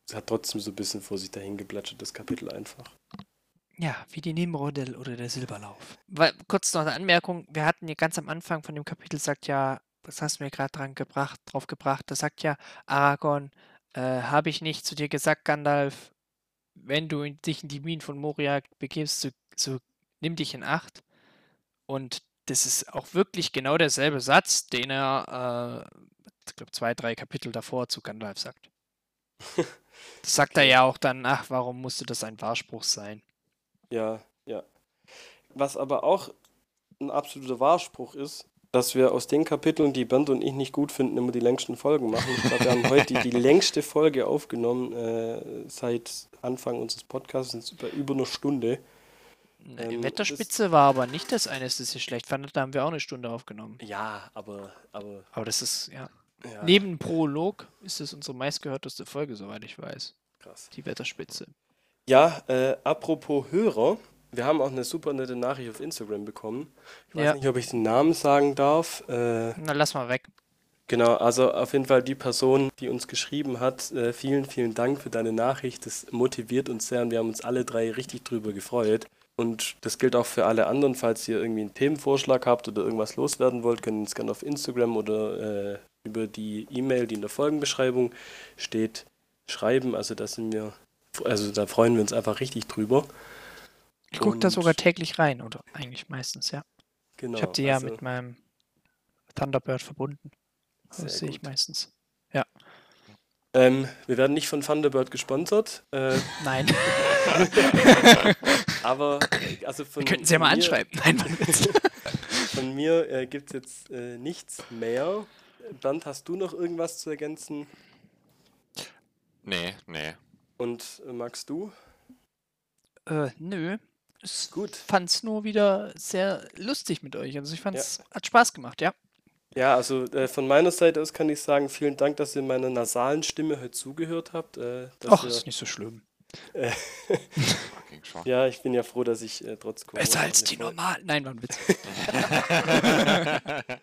es hat trotzdem so ein bisschen vor sich dahin geplätschert, das Kapitel einfach. Ja, wie die Nimrodel oder der Silberlauf. Weil, kurz noch eine Anmerkung, wir hatten ja ganz am Anfang von dem Kapitel sagt ja, das hast du mir gerade dran gebracht, drauf gebracht, da sagt ja Aragorn, äh, habe ich nicht zu dir gesagt, Gandalf, wenn du dich in die Minen von Moria begibst, so, so nimm dich in Acht. Und das ist auch wirklich genau derselbe Satz, den er, äh, ich glaube, zwei, drei Kapitel davor zu Gandalf sagt. Das sagt er Okay. ja auch dann, ach, warum musste das ein Wahrspruch sein? Ja, ja. Was aber auch ein absoluter Wahrspruch ist, dass wir aus den Kapiteln, die Bernd und ich nicht gut finden, immer die längsten Folgen machen. Ich glaube, wir haben heute die, die längste Folge aufgenommen äh, seit Anfang unseres Podcasts, sind über, über eine Stunde. Ne, Ähm, Die Wetterspitze war aber nicht das eine, das ich schlecht fand. Da haben wir auch eine Stunde aufgenommen. Ja, aber, aber Aber das ist, ja. ja, Neben Prolog ist es unsere meistgehörteste Folge, soweit ich weiß. krass. Die Wetterspitze. Ja, äh, apropos Hörer, wir haben auch eine super nette Nachricht auf Instagram bekommen. Ich weiß Ja. nicht, ob ich den Namen sagen darf. Äh, Na, lass mal weg. Genau, also auf jeden Fall die Person, die uns geschrieben hat, äh, vielen, vielen Dank für deine Nachricht. Das motiviert uns sehr und wir haben uns alle drei richtig drüber gefreut. Und das gilt auch für alle anderen, falls ihr irgendwie einen Themenvorschlag habt oder irgendwas loswerden wollt, könnt ihr uns gerne auf Instagram oder äh, über die E-Mail, die in der Folgenbeschreibung steht, schreiben. Also da sind wir, also da freuen wir uns einfach richtig drüber. Ich gucke da sogar täglich rein, oder eigentlich meistens, ja. Genau. ich habe die ja also mit meinem Thunderbird verbunden. Das sehe ich meistens. Ähm, wir werden nicht von Thunderbird gesponsert, äh, Nein, aber also von wir könnten sie ja mal mir- anschreiben. Nein. Von mir äh, gibt es jetzt äh, nichts mehr. Bernd, hast du noch irgendwas zu ergänzen? Nee, nee. Und äh, magst du? äh, nö. Ich Gut. fand's nur wieder sehr lustig mit euch. Also ich fand's, hat Spaß gemacht, ja. Ja, also äh, von meiner Seite aus kann ich sagen, vielen Dank, dass ihr meiner nasalen Stimme heute zugehört habt. Äh, dass Ach, ihr, ist nicht so schlimm. Ja, ich bin ja froh, dass ich äh, trotz Corona. Besser als eine die Folge- normalen. Nein, war ein Witz.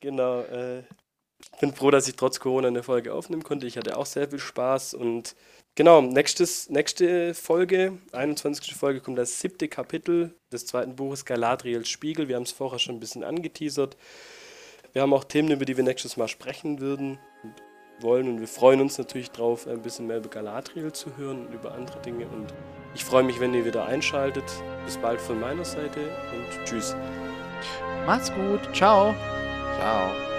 Genau. Äh, ich bin froh, dass ich trotz Corona eine Folge aufnehmen konnte. Ich hatte auch sehr viel Spaß und genau, nächstes, nächste Folge, 21. Folge, kommt das siebte Kapitel des zweiten Buches Galadriels Spiegel. Wir haben es vorher schon ein bisschen angeteasert. Wir haben auch Themen, über die wir nächstes Mal sprechen würden und wollen und wir freuen uns natürlich drauf, ein bisschen mehr über Galadriel zu hören und über andere Dinge und ich freue mich, wenn ihr wieder einschaltet. Bis bald von meiner Seite und tschüss. Macht's gut. Ciao. Ciao.